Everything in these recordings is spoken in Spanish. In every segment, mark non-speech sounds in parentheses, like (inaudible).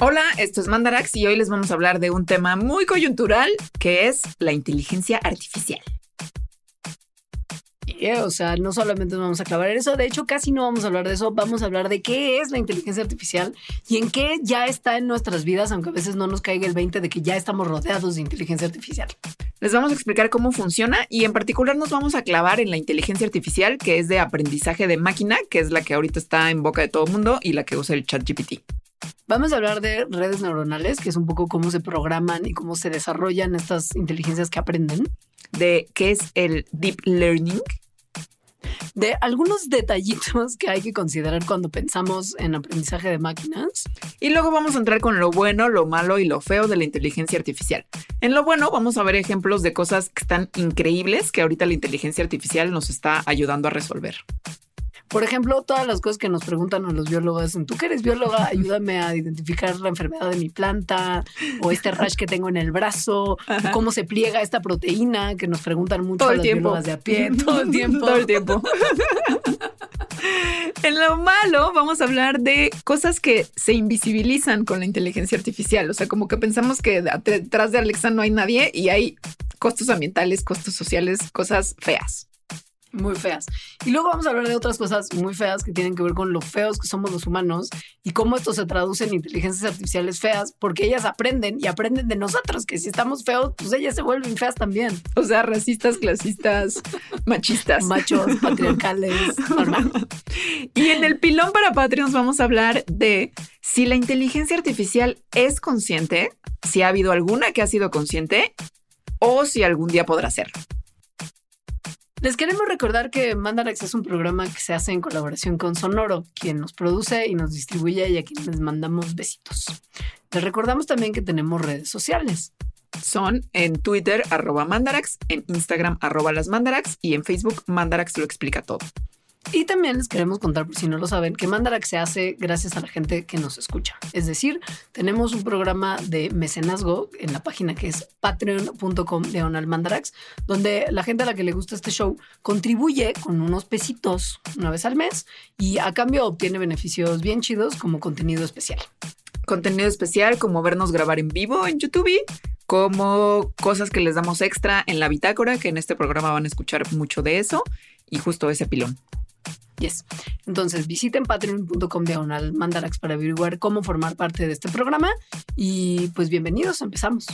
Hola, esto es Mandarax y hoy les vamos a hablar de un tema muy coyuntural que es la inteligencia artificial. Yeah, o sea, no solamente nos vamos a clavar en eso, de hecho casi no vamos a hablar de eso, vamos a hablar de qué es la inteligencia artificial y en qué ya está en nuestras vidas, aunque a veces no nos caiga el 20 de que ya estamos rodeados de inteligencia artificial. Les vamos a explicar cómo funciona y en particular nos vamos a clavar en la inteligencia artificial que es de aprendizaje de máquina, que es la que ahorita está en boca de todo el mundo y la que usa el chat GPT. Vamos a hablar de redes neuronales, que es un poco cómo se programan y cómo se desarrollan estas inteligencias que aprenden. De qué es el deep learning. De algunos detallitos que hay que considerar cuando pensamos en aprendizaje de máquinas. Y luego vamos a entrar con lo bueno, lo malo y lo feo de la inteligencia artificial. En lo bueno vamos a ver ejemplos de cosas que están increíbles que ahorita la inteligencia artificial nos está ayudando a resolver. Por ejemplo, todas las cosas que nos preguntan a los biólogos, tú que eres bióloga, ayúdame a identificar la enfermedad de mi planta o este rash que tengo en el brazo, cómo se pliega esta proteína, que nos preguntan mucho Todo a el las tiempo. biólogas de a pie, (laughs) todo el tiempo. Todo el tiempo. En lo malo vamos a hablar de cosas que se invisibilizan con la inteligencia artificial. O sea, como que pensamos que detrás de Alexa no hay nadie y hay costos ambientales, costos sociales, cosas feas. Muy feas. Y luego vamos a hablar de otras cosas muy feas que tienen que ver con lo feos que somos los humanos y cómo esto se traduce en inteligencias artificiales feas, porque ellas aprenden y aprenden de nosotros, que si estamos feos, pues ellas se vuelven feas también. O sea, racistas, clasistas, machistas. Machos, (laughs) patriarcales, normal. Y en el pilón para Patreons vamos a hablar de si la inteligencia artificial es consciente, si ha habido alguna que ha sido consciente o si algún día podrá serlo. Les queremos recordar que Mandarax es un programa que se hace en colaboración con Sonoro, quien nos produce y nos distribuye y a quien les mandamos besitos. Les recordamos también que tenemos redes sociales. Son en Twitter arroba Mandarax, en Instagram arroba las Mandarax y en Facebook Mandarax lo explica todo. Y también les queremos contar, si no lo saben, que Mandarax se hace gracias a la gente que nos escucha. Es decir, tenemos un programa de mecenazgo en la página que es patreon.com diagonal Mandarax, donde la gente a la que le gusta este show contribuye con unos pesitos una vez al mes y a cambio obtiene beneficios bien chidos como contenido especial. Contenido especial como vernos grabar en vivo en YouTube, como cosas que les damos extra en la bitácora, que en este programa van a escuchar mucho de eso y justo ese pilón. Yes. Entonces visiten patreon.com diagonal mandarax para averiguar cómo formar parte de este programa. Y pues bienvenidos, empezamos.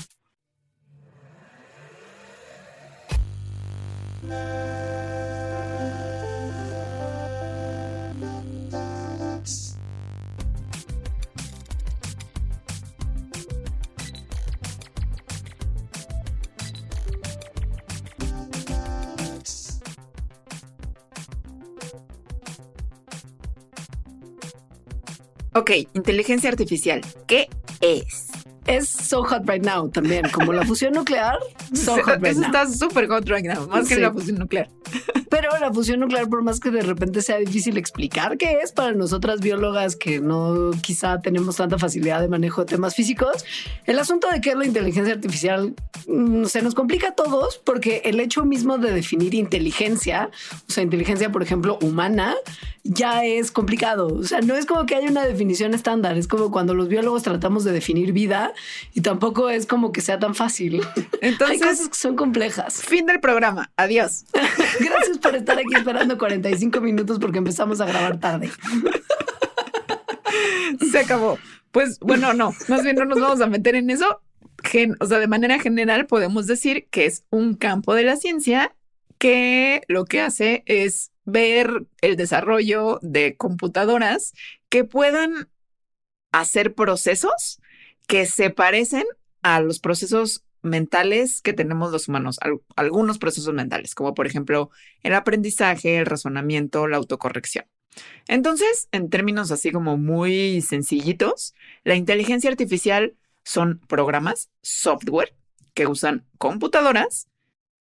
Ok, inteligencia artificial. ¿Qué es? Es so hot right now también, como la fusión nuclear. So hot right Eso now. está súper hot right now, más que la fusión nuclear. Pero la fusión nuclear, por más que de repente sea difícil explicar qué es para nosotras biólogas que no quizá tenemos tanta facilidad de manejo de temas físicos, el asunto de qué es la inteligencia artificial mm, se nos complica a todos porque el hecho mismo de definir inteligencia, o sea, inteligencia, por ejemplo, humana, ya es complicado. O sea, no es como que haya una definición estándar, es como cuando los biólogos tratamos de definir vida y tampoco es como que sea tan fácil. (laughs) Hay Entonces, cosas que son complejas. fin del programa. Adiós. (laughs) Gracias por estar aquí esperando 45 minutos porque empezamos a grabar tarde. (laughs) Se acabó. Pues bueno, no, más bien no nos vamos a meter en eso. Gen- o sea, de manera general podemos decir que es un campo de la ciencia que lo que hace es ver el desarrollo de computadoras que puedan hacer procesos que se parecen a los procesos mentales que tenemos los humanos, al- algunos procesos mentales, como por ejemplo el aprendizaje, el razonamiento, la autocorrección. Entonces, en términos así como muy sencillitos, la inteligencia artificial son programas, software, que usan computadoras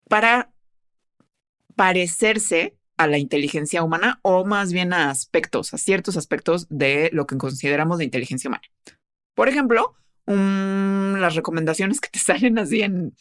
para parecerse a la inteligencia humana o más bien a aspectos, a ciertos aspectos de lo que consideramos de inteligencia humana. Por ejemplo, un- las recomendaciones que te (laughs) salen así en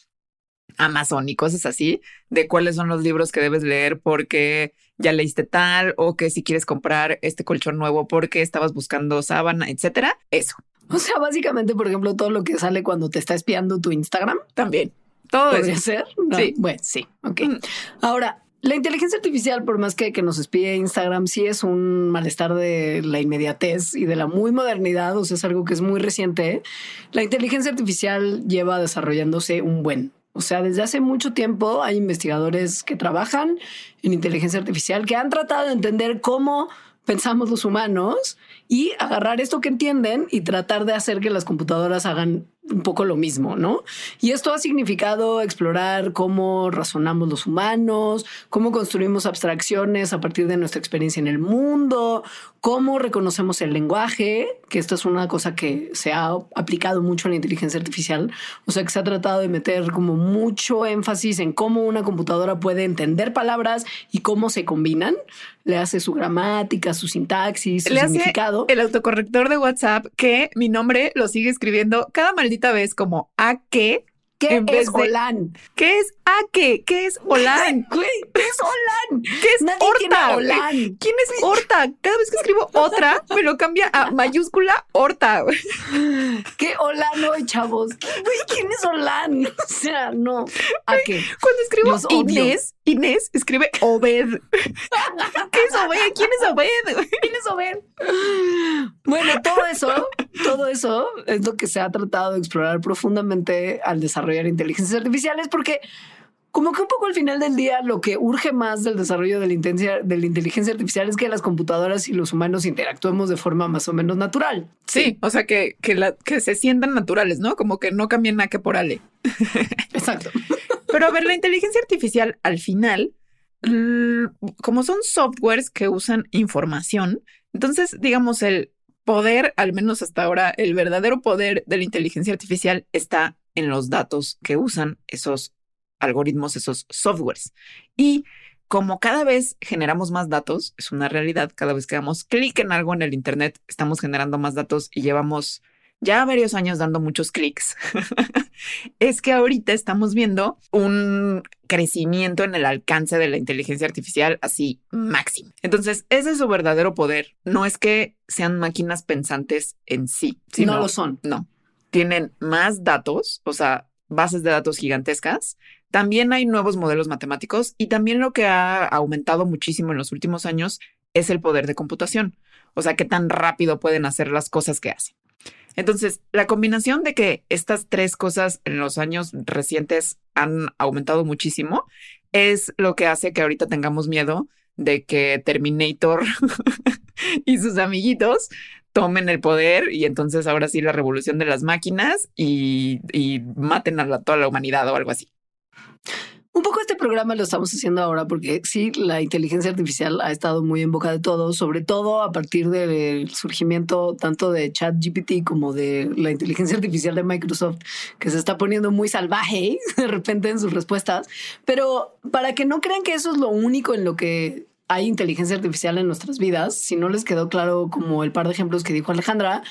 Amazon y cosas así, de cuáles son los libros que debes leer porque ya leíste tal o que si quieres comprar este colchón nuevo porque estabas buscando sábana, etcétera. Eso. O sea, básicamente, por ejemplo, todo lo que sale cuando te está espiando tu Instagram. También. Todo ¿Podría eso. ser? No, Sí. Bueno, sí. Ok. Mm. Ahora, la inteligencia artificial, por más que, que nos espíe Instagram, sí es un malestar de la inmediatez y de la muy modernidad, o sea, es algo que es muy reciente. La inteligencia artificial lleva desarrollándose un buen. O sea, desde hace mucho tiempo hay investigadores que trabajan en inteligencia artificial que han tratado de entender cómo pensamos los humanos y agarrar esto que entienden y tratar de hacer que las computadoras hagan un poco lo mismo, ¿no? Y esto ha significado explorar cómo razonamos los humanos, cómo construimos abstracciones a partir de nuestra experiencia en el mundo, cómo reconocemos el lenguaje, que esto es una cosa que se ha aplicado mucho en la inteligencia artificial, o sea que se ha tratado de meter como mucho énfasis en cómo una computadora puede entender palabras y cómo se combinan, le hace su gramática, su sintaxis, su Le hace significado. el autocorrector de WhatsApp que mi nombre lo sigue escribiendo cada maldita vez como a qué. ¿Qué en vez es de- Olan? ¿Qué es a qué? ¿Qué es Olan? (laughs) ¿qué es Olan? ¿Qué es Nadie Horta? Olan. ¿Quién es Horta? Cada vez que escribo otra, me lo cambia a mayúscula Horta. (laughs) ¿Qué Olan hoy, chavos? Güey, ¿quién es Olan? (laughs) O sea, no. ¿A qué? Cuando escribo Los odio. Inés, Inés escribe Obed. ¿Qué es Obed? ¿Quién es Obed? ¿Quién es Obed? Bueno, todo eso, todo eso es lo que se ha tratado de explorar profundamente al desarrollar inteligencias artificiales, porque como que un poco al final del día lo que urge más del desarrollo de la, intensia- de la inteligencia artificial es que las computadoras y los humanos interactuemos de forma más o menos natural. Sí, o sea, que, que, la- que se sientan naturales, ¿no? Como que no cambien nada que por Ale. (laughs) Exacto. Pero a ver, la inteligencia artificial al final, como son softwares que usan información, entonces, digamos, el poder, al menos hasta ahora, el verdadero poder de la inteligencia artificial está en los datos que usan esos algoritmos, esos softwares. Y como cada vez generamos más datos, es una realidad, cada vez que damos clic en algo en el Internet, estamos generando más datos y llevamos ya varios años dando muchos clics. (laughs) es que ahorita estamos viendo un crecimiento en el alcance de la inteligencia artificial así máximo. Entonces, ese es su verdadero poder. No es que sean máquinas pensantes en sí, sino no lo son. no. Tienen más datos, o sea, bases de datos gigantescas. También hay nuevos modelos matemáticos y también lo que ha aumentado muchísimo en los últimos años es el poder de computación. O sea, qué tan rápido pueden hacer las cosas que hacen. Entonces, la combinación de que estas tres cosas en los años recientes han aumentado muchísimo es lo que hace que ahorita tengamos miedo de que Terminator (laughs) y sus amiguitos tomen el poder y entonces ahora sí la revolución de las máquinas y, maten a toda la humanidad o algo así. Un poco este programa lo estamos haciendo ahora porque sí, la inteligencia artificial ha estado muy en boca de todos, sobre todo a partir del surgimiento tanto de ChatGPT como de la inteligencia artificial de Microsoft, que se está poniendo muy salvaje (laughs) de repente en sus respuestas. Pero para que no crean que eso es lo único en lo que hay inteligencia artificial en nuestras vidas, si no les quedó claro como el par de ejemplos que dijo Alejandra,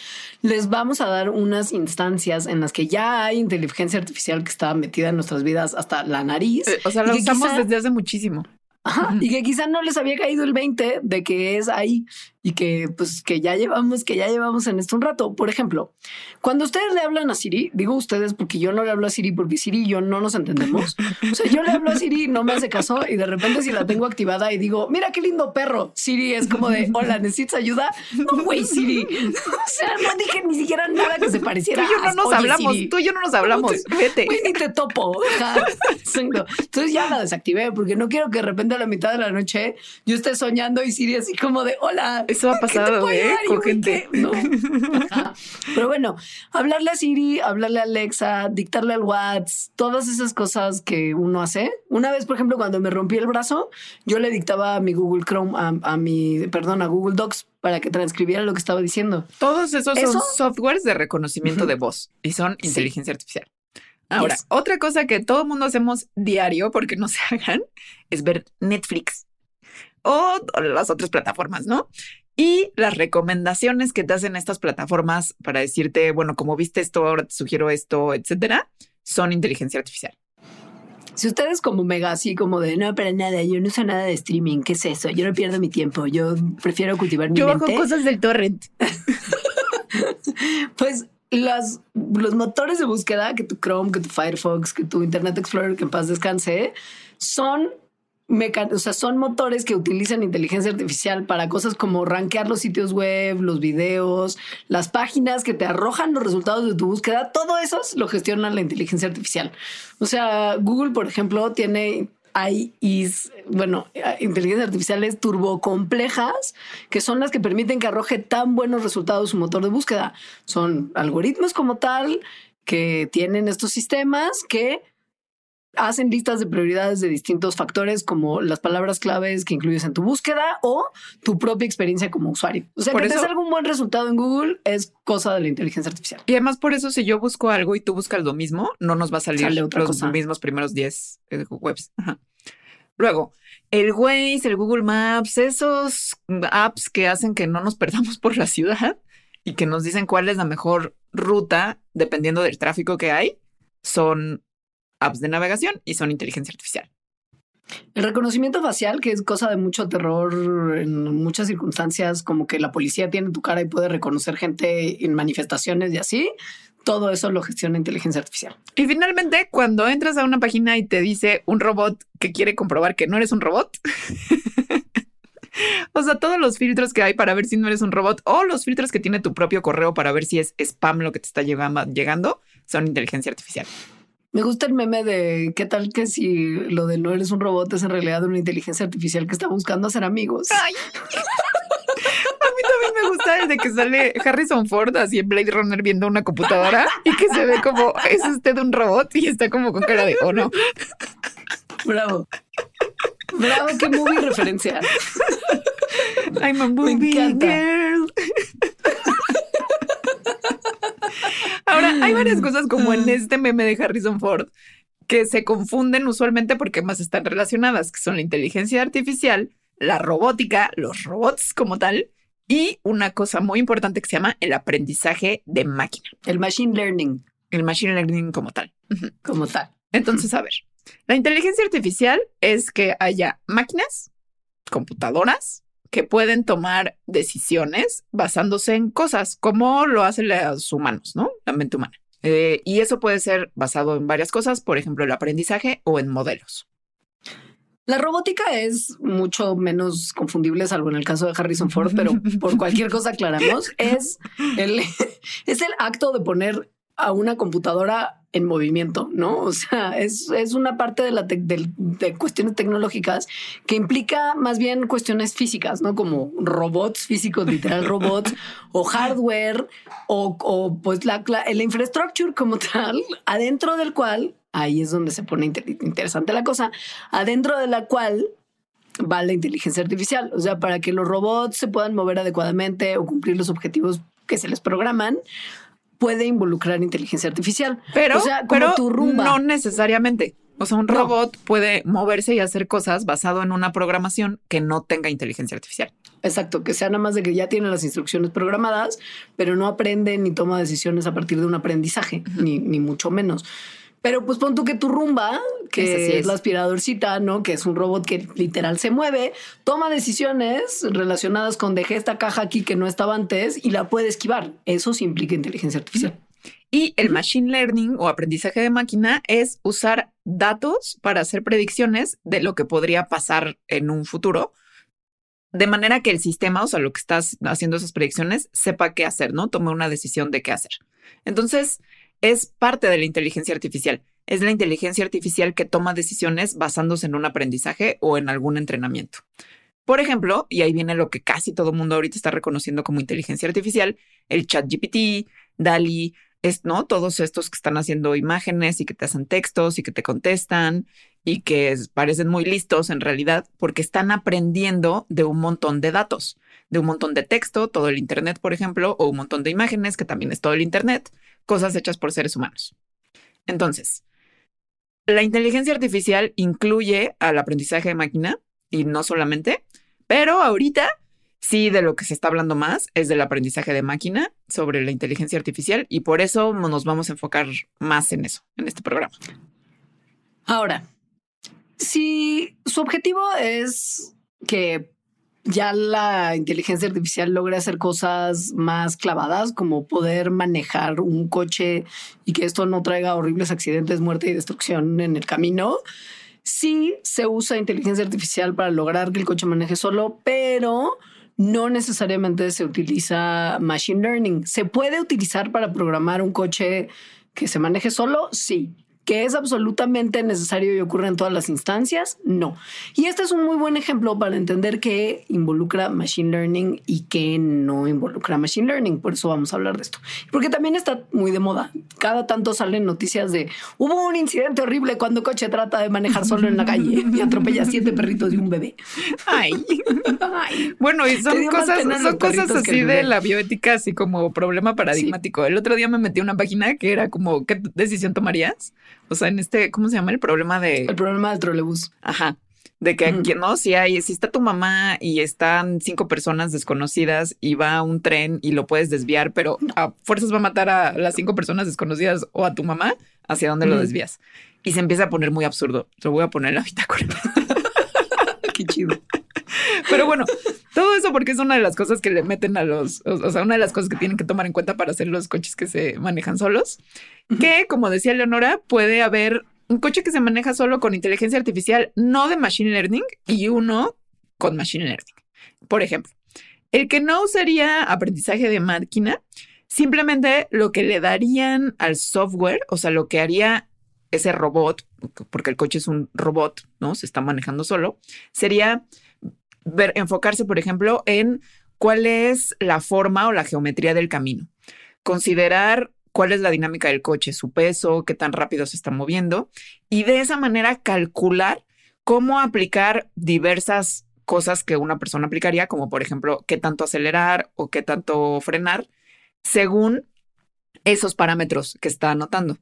les vamos a dar unas instancias en las que ya hay inteligencia artificial que está metida en nuestras vidas hasta la nariz. Eh, O sea, lo usamos quizá- desde hace muchísimo. Ajá, y que quizá no les había caído el 20 de que es ahí y que pues que ya llevamos, que ya llevamos en esto un rato. Por ejemplo, cuando ustedes le hablan a Siri, digo ustedes porque yo no le hablo a Siri porque Siri y yo no nos entendemos. O sea, yo le hablo a Siri no me hace caso y de repente si la tengo activada y digo, mira qué lindo perro, Siri es como de, hola, ¿necesitas ayuda? No, güey, Siri. O sea, no dije ni siquiera nada que se Tú pareciera. y yo no nos "Oye, hablamos, Siri". tú y yo no nos hablamos. Vete. Güey, ni te topo. Entonces ya la desactivé porque no quiero que de repente a la mitad de la noche yo esté soñando y Siri así como de hola. Eso ha ¿qué te pasado, ¿eh? Con yo, "Güey, gente. ¿qué?". No. (laughs) Pero bueno, hablarle a Siri, hablarle a Alexa, dictarle al WhatsApp, todas esas cosas que uno hace. Una vez, por ejemplo, cuando me rompí el brazo, yo le dictaba a mi Google Chrome, a, a mi, perdón, a Google Docs para que transcribiera lo que estaba diciendo. Todos esos ¿Eso? son softwares de reconocimiento de voz y son Sí. inteligencia artificial. Ahora, Yes. otra cosa que todo el mundo hacemos diario porque no se (laughs) hagan es ver Netflix o las otras plataformas, ¿no? Y las recomendaciones que te hacen estas plataformas para decirte, bueno, como viste esto, ahora te sugiero esto, etcétera, son inteligencia artificial. Si ustedes como mega así como de no para nada, yo no sé nada de streaming, ¿qué es eso? Yo no pierdo mi tiempo, yo prefiero cultivar mi Yo bajo mente. cosas del torrent. (laughs) pues las, los motores de búsqueda, que tu Chrome, que tu Firefox, que tu Internet Explorer, que en paz descanse, son o sea, son motores que utilizan inteligencia artificial para cosas como rankear los sitios web, los videos, las páginas que te arrojan los resultados de tu búsqueda. Todo eso lo gestiona la inteligencia artificial. O sea, Google, por ejemplo, tiene hay bueno, inteligencias artificiales turbocomplejas que son las que permiten que arroje tan buenos resultados su motor de búsqueda. Son algoritmos como tal que tienen estos sistemas que hacen listas de prioridades de distintos factores como las palabras claves que incluyes en tu búsqueda o tu propia experiencia como usuario. O sea, por que eso, te un buen resultado en Google es cosa de la inteligencia artificial. Y además por eso si yo busco algo y tú buscas lo mismo, no nos va a salir los mismos primeros 10 eh, webs. Luego, el Waze, el Google Maps, esos apps que hacen que no nos perdamos por la ciudad y que nos dicen cuál es la mejor ruta dependiendo del tráfico que hay, son apps de navegación y son inteligencia artificial. El reconocimiento facial, que es cosa de mucho terror en muchas circunstancias, como que la policía tiene tu cara y puede reconocer gente en manifestaciones y así, todo eso lo gestiona inteligencia artificial. Y finalmente, cuando entras a una página y te dice un robot que quiere comprobar que no eres un robot, (laughs) o sea, todos los filtros que hay para ver si no eres un robot o los filtros que tiene tu propio correo para ver si es spam lo que te está llegando, son inteligencia artificial. Me gusta el meme de qué tal que si lo de no eres un robot es en realidad una inteligencia artificial que está buscando hacer amigos. Ay. (laughs) A mí también me gusta el de que sale Harrison Ford así en Blade Runner viendo una computadora y que se ve como es usted un robot y está como con cara de oh no. Bravo. Bravo, qué movie referencia. I'm a movie girl. Ahora, hay varias cosas como en este meme de Harrison Ford que se confunden usualmente porque más están relacionadas, que son la inteligencia artificial, la robótica, los robots como tal, y una cosa muy importante que se llama el aprendizaje de máquina. El machine learning. El machine learning como tal. Como tal. Entonces, a ver, la inteligencia artificial es que haya máquinas, computadoras, que pueden tomar decisiones basándose en cosas como lo hacen los humanos, ¿no? La mente humana. Eh, y eso puede ser basado en varias cosas, por ejemplo, el aprendizaje o en modelos. La robótica es mucho menos confundible, salvo en el caso de Harrison Ford, pero (laughs) por cualquier cosa aclaramos, es (laughs) el, (laughs) es el acto de poner a una computadora en movimiento, ¿no? O sea, es, una parte de, la de, cuestiones tecnológicas que implica más bien cuestiones físicas, ¿no? Como robots físicos, literal robots, o hardware, o, pues la, la, la infraestructura como tal, adentro del cual, ahí es donde se pone interesante la cosa, adentro de la cual va la inteligencia artificial. O sea, para que los robots se puedan mover adecuadamente o cumplir los objetivos que se les programan, puede involucrar inteligencia artificial. Pero, pero no necesariamente. O sea, un robot puede moverse y hacer cosas basado en una programación que no tenga inteligencia artificial. Exacto, que sea nada más de que ya tiene las instrucciones programadas, pero no aprende ni toma decisiones a partir de un aprendizaje, ni, ni mucho menos. Pero pues pon tú que tu rumba, que es. la aspiradorcita, ¿no? Que es un robot que literal se mueve, toma decisiones relacionadas con dejé esta caja aquí que no estaba antes y la puede esquivar. Eso sí implica inteligencia artificial. Y el machine learning o aprendizaje de máquina es usar datos para hacer predicciones de lo que podría pasar en un futuro, de manera que el sistema, o sea, lo que estás haciendo esas predicciones, sepa qué hacer, ¿no? Tome una decisión de qué hacer. Entonces, es parte de la inteligencia artificial. Es la inteligencia artificial que toma decisiones basándose en un aprendizaje o en algún entrenamiento. Por ejemplo, y ahí viene lo que casi todo mundo ahorita está reconociendo como inteligencia artificial, el chat GPT, DALI, es, ¿no? Todos estos que están haciendo imágenes y que te hacen textos y que te contestan y que parecen muy listos en realidad porque están aprendiendo de un montón de datos, de un montón de texto, todo el Internet, por ejemplo, o un montón de imágenes, que también es todo el Internet, cosas hechas por seres humanos. Entonces, la inteligencia artificial incluye al aprendizaje de máquina y no solamente, pero ahorita sí de lo que se está hablando más es del aprendizaje de máquina sobre la inteligencia artificial y por eso nos vamos a enfocar más en eso, en este programa. Ahora, si su objetivo es que ya la inteligencia artificial logra hacer cosas más clavadas, como poder manejar un coche y que esto no traiga horribles accidentes, muerte y destrucción en el camino. Sí se usa inteligencia artificial para lograr que el coche maneje solo, pero no necesariamente se utiliza machine learning. Se puede utilizar para programar un coche que se maneje solo, sí, que es absolutamente necesario y ocurre en todas las instancias, no. Y este es un muy buen ejemplo para entender que involucra machine learning y que no involucra machine learning. Por eso vamos a hablar de esto. Porque también está muy de moda. Cada tanto salen noticias de hubo un incidente horrible cuando coche trata de manejar solo en la calle y atropella siete perritos y un bebé. Ay. (laughs) Bueno, y son cosas, son cosas así de la bioética, así como problema paradigmático. El otro día me metí a una página que era como, ¿qué decisión tomarías? O sea, en este, ¿cómo se llama? El problema de... El problema del trolebús. Ajá. De que aquí, ¿no? Si hay, si está tu mamá y están cinco personas desconocidas y va un tren y lo puedes desviar, pero a fuerzas va a matar a las cinco personas desconocidas o a tu mamá, ¿hacia dónde lo desvías? Y se empieza a poner muy absurdo. Lo voy a poner en la bitácora. Qué chido. Pero bueno, todo eso porque es una de las cosas que le meten a los, o, sea, una de las cosas que tienen que tomar en cuenta para hacer los coches que se manejan solos, que como decía Leonora, puede haber un coche que se maneja solo con inteligencia artificial, no de machine learning, y uno con machine learning. Por ejemplo, el que no usaría aprendizaje de máquina, simplemente lo que le darían al software, o sea, lo que haría ese robot, porque el coche es un robot, ¿no? Se está manejando solo, sería ver, enfocarse, por ejemplo, en cuál es la forma o la geometría del camino. Considerar cuál es la dinámica del coche, su peso, qué tan rápido se está moviendo y de esa manera calcular cómo aplicar diversas cosas que una persona aplicaría, como por ejemplo, qué tanto acelerar o qué tanto frenar, según esos parámetros que está anotando.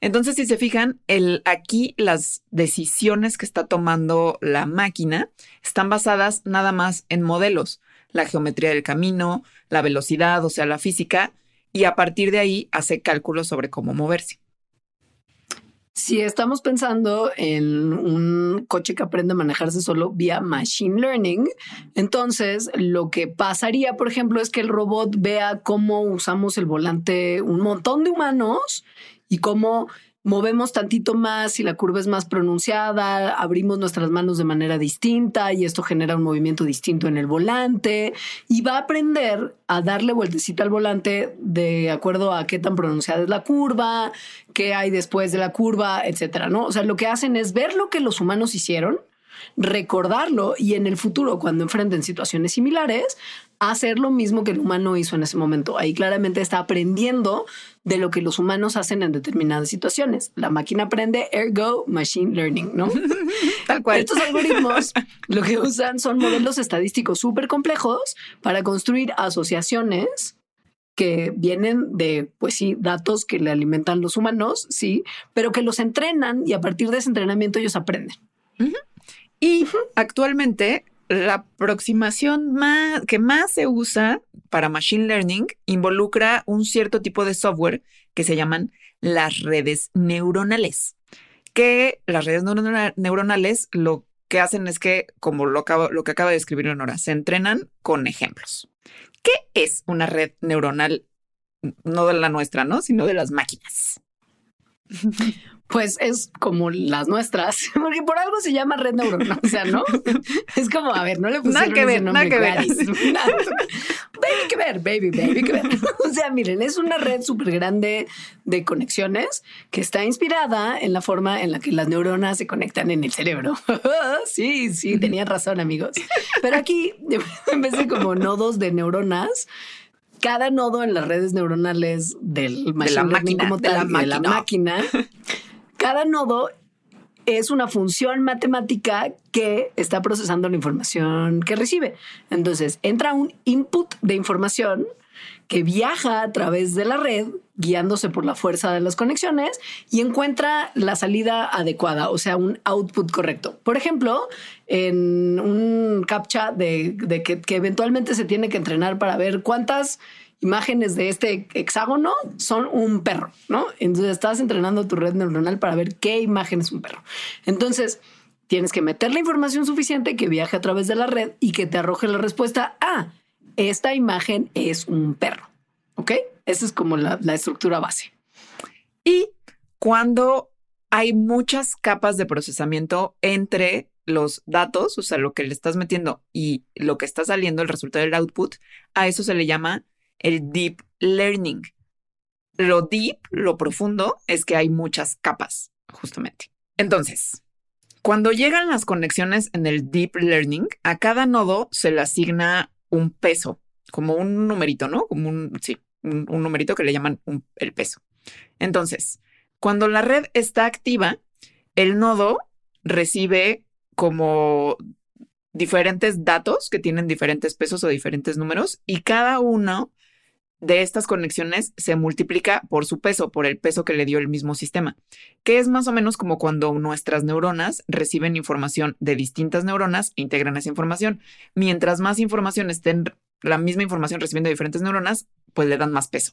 Entonces, si se fijan, el, aquí las decisiones que está tomando la máquina están basadas nada más en modelos, la geometría del camino, la velocidad, o sea, la física, y a partir de ahí hace cálculos sobre cómo moverse. Si estamos pensando en un coche que aprende a manejarse solo vía machine learning, entonces lo que pasaría, por ejemplo, es que el robot vea cómo usamos el volante un montón de humanos y cómo movemos tantito más y la curva es más pronunciada, abrimos nuestras manos de manera distinta y esto genera un movimiento distinto en el volante y va a aprender a darle vueltecita al volante de acuerdo a qué tan pronunciada es la curva, qué hay después de la curva, etcétera, ¿no? O sea, lo que hacen es ver lo que los humanos hicieron recordarlo y en el futuro, cuando enfrenten situaciones similares, hacer lo mismo que el humano hizo en ese momento. Ahí claramente está aprendiendo de lo que los humanos hacen en determinadas situaciones. La máquina aprende, ergo, machine learning, ¿no? (laughs) Tal cual. Estos algoritmos lo que usan son modelos estadísticos súper complejos para construir asociaciones que vienen de, pues sí, datos que le alimentan los humanos, sí, pero que los entrenan y a partir de ese entrenamiento ellos aprenden. Y actualmente la aproximación más, que más se usa para Machine Learning involucra un cierto tipo de software que se llaman las redes neuronales, que las redes neuronales lo que hacen es que, como lo, lo que acaba de escribir Leonora, se entrenan con ejemplos. ¿Qué es una red neuronal? No de la nuestra, ¿no? Sino de las máquinas. (laughs) pues es como las nuestras, (laughs) porque por algo se llama red neuronal, o sea, ¿no? (laughs) Es como, a ver, no le pusieron nada que ver, (laughs) nada que ver. baby que ver, baby, baby que ver. O sea, miren, es una red súper grande de conexiones que está inspirada en la forma en la que las neuronas se conectan en el cerebro. Sí, sí, tenían razón, amigos. Pero aquí, en vez de como nodos de neuronas, cada nodo en las redes neuronales del de la máquina, como tal, de la máquina cada nodo es una función matemática que está procesando la información que recibe. Entonces, entra un input de información que viaja a través de la red, guiándose por la fuerza de las conexiones y encuentra la salida adecuada, o sea, un output correcto. Por ejemplo, en un captcha de, que, que eventualmente se tiene que entrenar para ver cuántas imágenes de este hexágono son un perro, ¿no? Entonces estás entrenando tu red neuronal para ver qué imagen es un perro. Entonces, Tienes que meter la información suficiente que viaje a través de la red y que te arroje la respuesta, ah, esta imagen es un perro. ¿Ok? Esa es como la, la estructura base. Y cuando hay muchas capas de procesamiento entre los datos, o sea, lo que le estás metiendo y lo que está saliendo, el resultado del output, a eso se le llama el deep learning. Lo deep, lo profundo, es que hay muchas capas, justamente. Entonces, cuando llegan las conexiones en el deep learning, a cada nodo se le asigna un peso, como un numerito, ¿no? Como un, sí, un, numerito que le llaman el peso. Entonces, cuando la red está activa, el nodo recibe como diferentes datos que tienen diferentes pesos o diferentes números y cada uno de estas conexiones se multiplica por su peso, por el peso que le dio el mismo sistema, que es más o menos como cuando nuestras neuronas reciben información de distintas neuronas e integran esa información. Mientras más información estén, la misma información recibiendo diferentes neuronas, pues le dan más peso.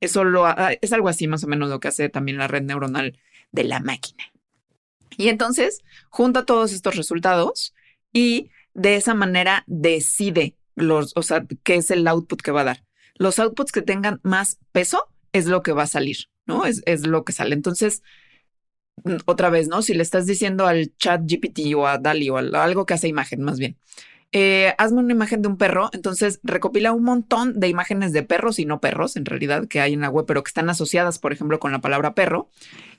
Eso lo, es algo así más o menos lo que hace también la red neuronal de la máquina. Y entonces junta todos estos resultados y de esa manera decide los, o sea, qué es el output que va a dar. Los outputs que tengan más peso es lo que va a salir, ¿no? Es, es lo que sale. Entonces, mm, otra vez, ¿no? Si le estás diciendo al chat GPT o a DALI o a algo que hace imagen, más bien, eh, hazme una imagen de un perro, entonces recopila un montón de imágenes de perros y no perros, en realidad, que hay en la web, pero que están asociadas, por ejemplo, con la palabra perro.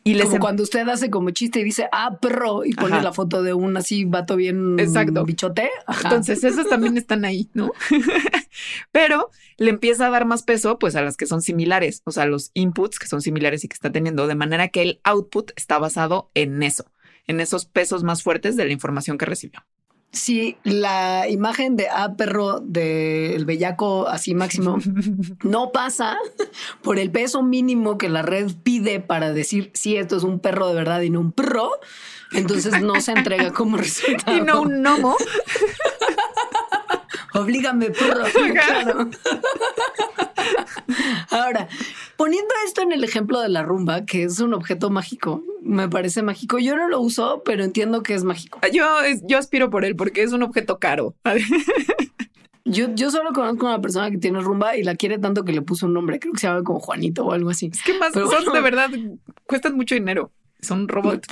Y les como em- cuando usted hace como chiste y dice, ah, perro, y pone la foto de un así vato bien Exacto. bichote. Entonces, esas también están ahí, ¿no? (laughs) pero le empieza a dar más peso, pues, a las que son similares, o sea, los inputs que son similares y que está teniendo, de manera que el output está basado en eso, en esos pesos más fuertes de la información que recibió si la imagen de A ah, perro del bellaco así máximo (laughs) no pasa por el peso mínimo que la red pide para decir si esto es un perro de verdad y no un perro, entonces no se entrega como resultado. (laughs) Y no un gnomo. (laughs) Oblígame, perro. (laughs) Claro. Ahora, poniendo esto en el ejemplo de la rumba, que es un objeto mágico, me parece mágico. Yo no lo uso, pero entiendo que es mágico. Yo, yo aspiro por él porque es un objeto caro. (laughs) Yo, yo solo conozco a una persona que tiene rumba y la quiere tanto que le puso un nombre. Creo que se llama como Juanito o algo así. Es que más son de verdad, cuestan mucho dinero. Son robots.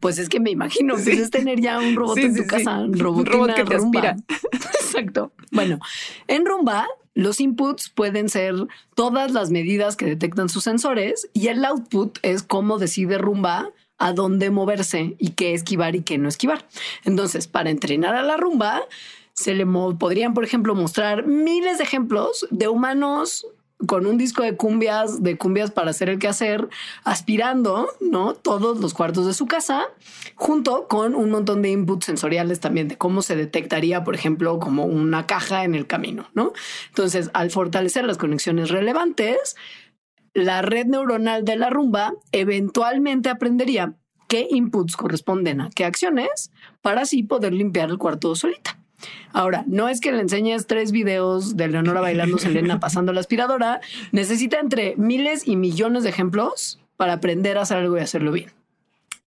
pues es que me imagino, (laughs) pues es tener ya un robot en tu casa, un, robot que te. (laughs) Exacto. Bueno, en rumba los inputs pueden ser todas las medidas que detectan sus sensores y el output es cómo decide rumba a dónde moverse y qué esquivar y qué no esquivar. Entonces, para entrenar a la rumba, se le podrían, por ejemplo, mostrar miles de ejemplos de humanos con un disco de cumbias, de cumbias para hacer el quehacer, aspirando, ¿no? Todos los cuartos de su casa, junto con un montón de inputs sensoriales también de cómo se detectaría, por ejemplo, como una caja en el camino, ¿no? Entonces, al fortalecer las conexiones relevantes, la red neuronal de la rumba eventualmente aprendería qué inputs corresponden a qué acciones para así poder limpiar el cuarto solita. Ahora, no es que le enseñes tres videos de Leonora bailando Selena pasando la aspiradora, necesita entre miles y millones de ejemplos para aprender a hacer algo y hacerlo bien.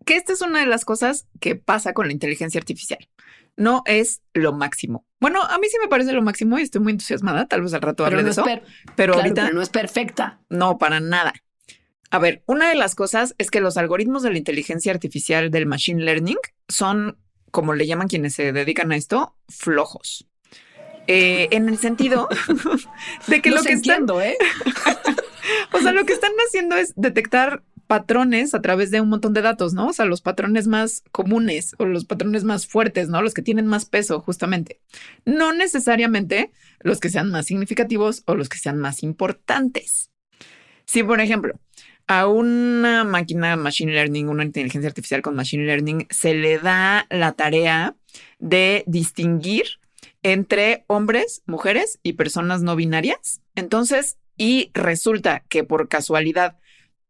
Que esta es una de las cosas que pasa con la inteligencia artificial. No es lo máximo. Bueno, a mí sí me parece lo máximo y estoy muy entusiasmada. Tal vez al rato hable de eso. pero ahorita no es perfecta. No, para nada. A ver, una de las cosas es que los algoritmos de la inteligencia artificial del machine learning son como le llaman quienes se dedican a esto, flojos. Eh, en el sentido (laughs) de que lo que están, ¿eh? (laughs) o sea, lo que están haciendo es detectar patrones a través de un montón de datos, ¿no? O sea, los patrones más comunes o los patrones más fuertes, ¿no? Los que tienen más peso, justamente. No necesariamente los que sean más significativos o los que sean más importantes. Si, por ejemplo, a una máquina machine learning, una inteligencia artificial con machine learning, se le da la tarea de distinguir entre hombres, mujeres y personas no binarias. Entonces, y resulta que por casualidad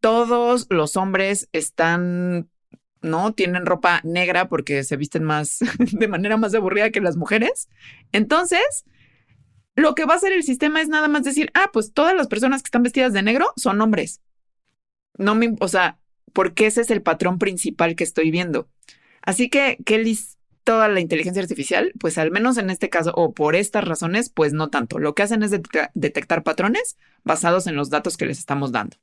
todos los hombres están, ¿no? Tienen ropa negra porque se visten más, (laughs) de manera más aburrida que las mujeres. Entonces, lo que va a hacer el sistema es nada más decir, ah, pues todas las personas que están vestidas de negro son hombres no me, o sea, porque ese es el patrón principal que estoy viendo. Así que, ¿qué listo a la inteligencia artificial? Pues al menos en este caso, o por estas razones, pues no tanto. Lo que hacen es detectar patrones basados en los datos que les estamos dando.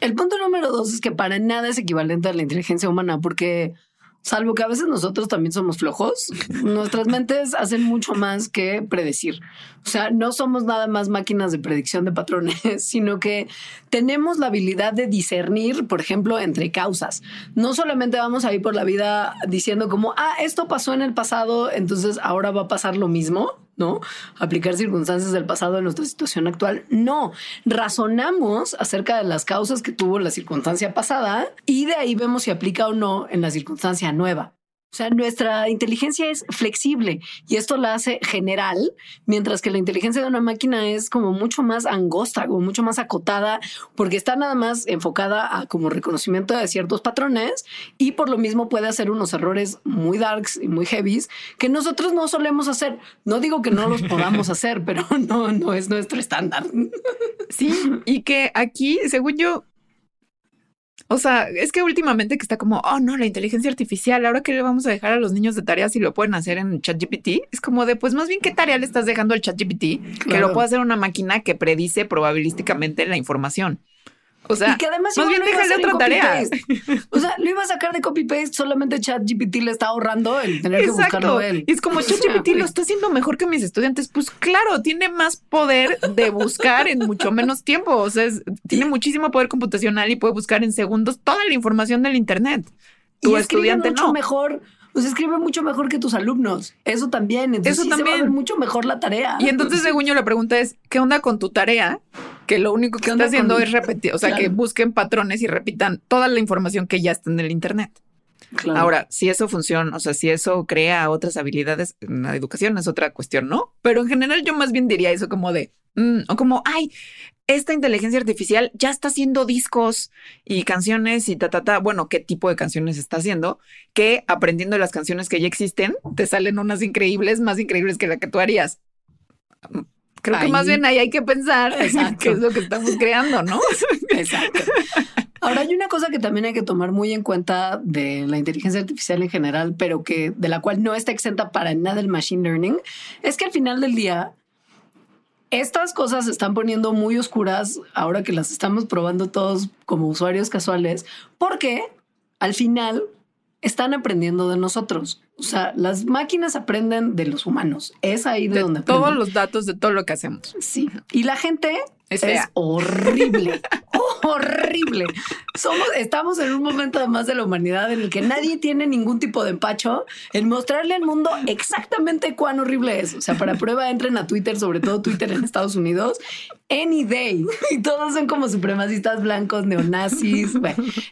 El punto número dos es que para nada es equivalente a la inteligencia humana, porque salvo que a veces nosotros también somos flojos, nuestras mentes hacen mucho más que predecir. O sea, no somos nada más máquinas de predicción de patrones, (laughs) sino que tenemos la habilidad de discernir, por ejemplo, entre causas. No solamente vamos a ir por la vida diciendo como, ah, esto pasó en el pasado, entonces ahora va a pasar lo mismo ¿no? Aplicar circunstancias del pasado en nuestra situación actual. No, razonamos acerca de las causas que tuvo la circunstancia pasada y de ahí vemos si aplica o no en la circunstancia nueva. O sea, nuestra inteligencia es flexible y esto la hace general, mientras que la inteligencia de una máquina es como mucho más angosta, como mucho más acotada, porque está nada más enfocada a como reconocimiento de ciertos patrones y por lo mismo puede hacer unos errores muy darks y muy heavies que nosotros no solemos hacer. No digo que no los podamos (laughs) hacer, pero no, no es nuestro estándar. Sí, y que aquí, según yo, o sea, es que últimamente que está como, oh no, la inteligencia artificial, ahora que le vamos a dejar a los niños de tareas si lo pueden hacer en ChatGPT, es como de, pues más bien, ¿qué tarea le estás dejando al ChatGPT? Que lo puede hacer una máquina que predice probabilísticamente la información. O sea, y que además más bien déjale otra tarea. O sea, lo iba a sacar de copy paste, solamente ChatGPT le está ahorrando el tener que buscarlo él. Y es como (laughs) ChatGPT lo está haciendo mejor que mis estudiantes. Pues claro, tiene más poder de buscar en mucho menos tiempo. O sea, tiene muchísimo poder computacional y puede buscar en segundos toda la información del internet. Tu estudiante mucho no. mejor pues escribe mucho mejor que tus alumnos. Eso también. Entonces, Eso también. mucho mejor la tarea. Y entonces, según yo, la pregunta es, ¿qué onda con tu tarea? Que lo único que está haciendo es repetir, o sea, que busquen patrones y repitan toda la información que ya está en el Internet. Ahora, si eso funciona, o sea, si eso crea otras habilidades en la educación es otra cuestión, ¿no? Pero en general yo más bien diría eso como de, mm, o como, ay, esta inteligencia artificial ya está haciendo discos y canciones y ta, ta, ta. Bueno, ¿qué tipo de canciones está haciendo? Que aprendiendo las canciones que ya existen, te salen unas increíbles, más increíbles que la que tú harías. Creo que más bien ahí hay que pensar qué es lo que estamos creando, ¿no? (laughs) Exacto. Ahora hay una cosa que también hay que tomar muy en cuenta de la inteligencia artificial en general, pero que de la cual no está exenta para nada el machine learning, es que al final del día estas cosas se están poniendo muy oscuras ahora que las estamos probando todos como usuarios casuales, porque al final están aprendiendo de nosotros. O sea, las máquinas aprenden de los humanos. Es ahí de, donde aprenden. Todos los datos de todo lo que hacemos. Sí. Y la gente es, horrible, (laughs) horrible. Somos, estamos en un momento además de la humanidad en el que nadie tiene ningún tipo de empacho en mostrarle al mundo exactamente cuán horrible es. O sea, para prueba entren a Twitter, sobre todo Twitter en Estados Unidos, any day. Y todos son como supremacistas blancos, neonazis.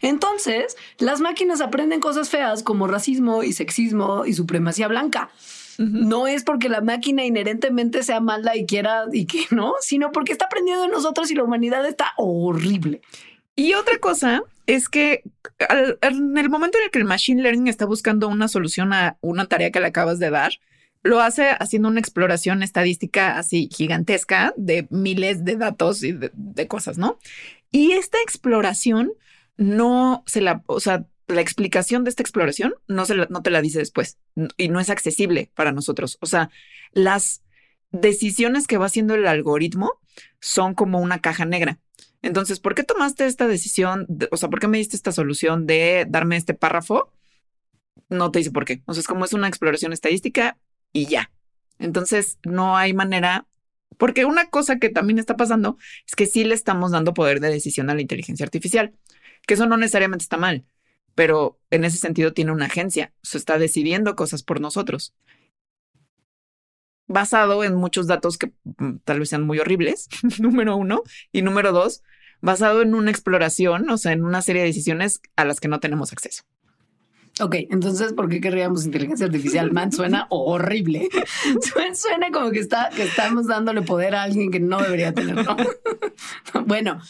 entonces, las máquinas aprenden cosas feas como racismo y sexismo y supremacía blanca. No es porque la máquina inherentemente sea mala y quiera y que (laughs) no, sino porque está aprendiendo de nosotros y la humanidad está horrible. Y otra cosa es que en el momento en el que el machine learning está buscando una solución a una tarea que le acabas de dar, lo hace haciendo una exploración estadística así gigantesca de miles de datos y de, de cosas, ¿no? Y esta exploración no se la, o sea, la explicación de esta exploración no, se no te la dice después y no es accesible para nosotros. O sea, las decisiones que va haciendo el algoritmo son como una caja negra. Entonces, ¿por qué tomaste esta decisión? o sea, ¿por qué me diste esta solución de darme este párrafo? No te dice por qué. O sea, es como es una exploración estadística y ya. Entonces, no hay manera, porque una cosa que también está pasando es que sí le estamos dando poder de decisión a la inteligencia artificial, que eso no necesariamente está mal pero en ese sentido tiene una agencia, se está decidiendo cosas por nosotros. Basado en muchos datos que mm, tal vez sean muy horribles, (laughs) número uno, y número dos, basado en una exploración, o sea, en una serie de decisiones a las que no tenemos acceso. Ok, entonces, ¿por qué querríamos inteligencia artificial? Man, suena (laughs) horrible. Suena como que, está, que estamos dándole poder a alguien que no debería tenerlo. (laughs) bueno,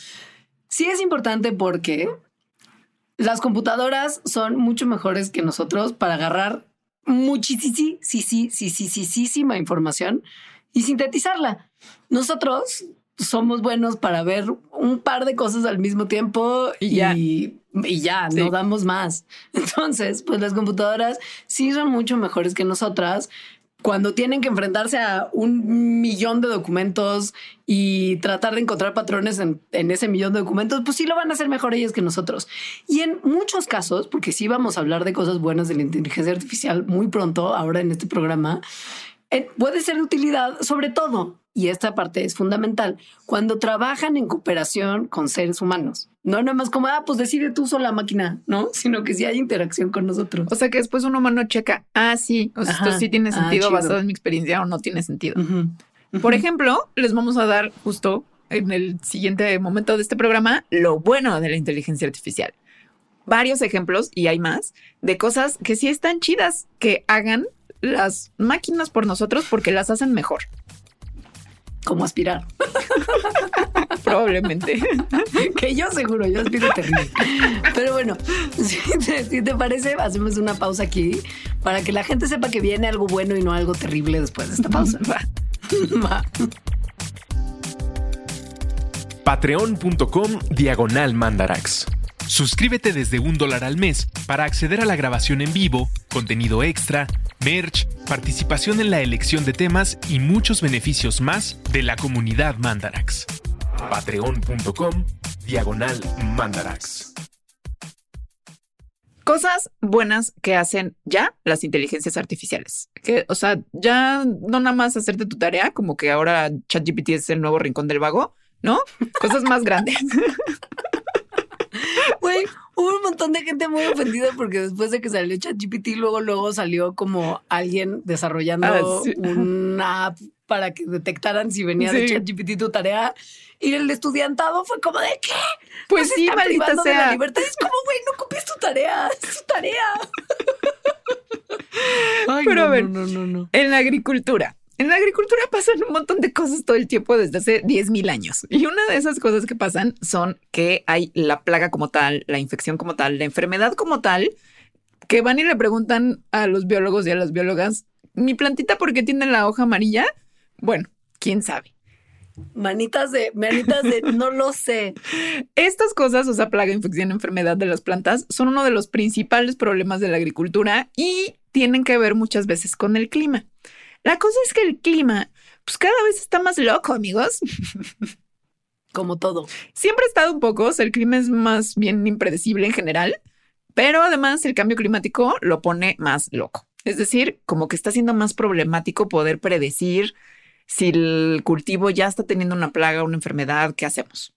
sí es importante porque las computadoras son mucho mejores que nosotros para agarrar muchísima, sí, sí, sí, sí, sí, información y sintetizarla. Nosotros somos buenos para ver un par de cosas al mismo tiempo y, y ya, no damos más. (laughs) Entonces, pues las computadoras sí son mucho mejores que nosotras cuando tienen que enfrentarse a un millón de documentos y tratar de encontrar patrones en, ese millón de documentos, pues sí lo van a hacer mejor ellos que nosotros. Y en muchos casos, porque sí vamos a hablar de cosas buenas de la inteligencia artificial muy pronto, ahora en este programa, eh, puede ser de utilidad sobre todo y esta parte es fundamental, cuando trabajan en cooperación con seres humanos. No nada más como, ah, pues decide tú sola máquina, ¿no? (laughs) Sino que sí hay interacción con nosotros. O sea que después un humano checa, ah, sí, o sea, esto sí tiene ah, sentido basado en mi experiencia o no tiene sentido. Por ejemplo, les vamos a dar justo en el siguiente momento de este programa lo bueno de la inteligencia artificial. Varios ejemplos, y hay más, de cosas que sí están chidas que hagan las máquinas por nosotros porque las hacen mejor como aspirar. (laughs) Probablemente. (laughs) que yo seguro, yo aspiro terrible. Pero bueno, (laughs) si te, parece, hacemos una pausa aquí para que la gente sepa que viene algo bueno y no algo terrible después de esta pausa. Patreon.com diagonal mandarax. Suscríbete desde un dólar al mes para acceder a la grabación en vivo, contenido extra, merch, participación en la elección de temas y muchos beneficios más de la comunidad Mandarax. Patreon.com Diagonal Mandarax. Cosas buenas que hacen ya las inteligencias artificiales. Que, o sea, ya no nada más hacerte tu tarea, como que ahora ChatGPT es el nuevo rincón del vago, ¿no? Cosas más grandes. (laughs) Hubo un montón de gente muy ofendida porque después de que salió ChatGPT, luego, luego salió como alguien desarrollando ah, una app para que detectaran si venía de ChatGPT tu tarea. Y el estudiantado fue como de ¿qué? Pues, sí, maldita sea. De la libertad. Es como, güey, no copies tu tarea, es tu tarea. (laughs) Pero a ver, no, no, no. En la agricultura, en la agricultura pasan un montón de cosas todo el tiempo desde hace 10.000 años. Y una de esas cosas que pasan son que hay la plaga como tal, la infección como tal, la enfermedad como tal, que van y le preguntan a los biólogos y a las biólogas, ¿mi plantita por qué tiene la hoja amarilla? Bueno, quién sabe. Manitas de, manitas de, (laughs) no lo sé. Estas cosas, o sea, plaga, infección, enfermedad de las plantas, son uno de los principales problemas de la agricultura y tienen que ver muchas veces con el clima. La cosa es que el clima, pues cada vez está más loco, amigos. Como todo. Siempre ha estado un poco, o sea, el clima es más bien impredecible en general, pero además el cambio climático lo pone más loco. Es decir, como que está siendo más problemático poder predecir si el cultivo ya está teniendo una plaga, una enfermedad, ¿qué hacemos?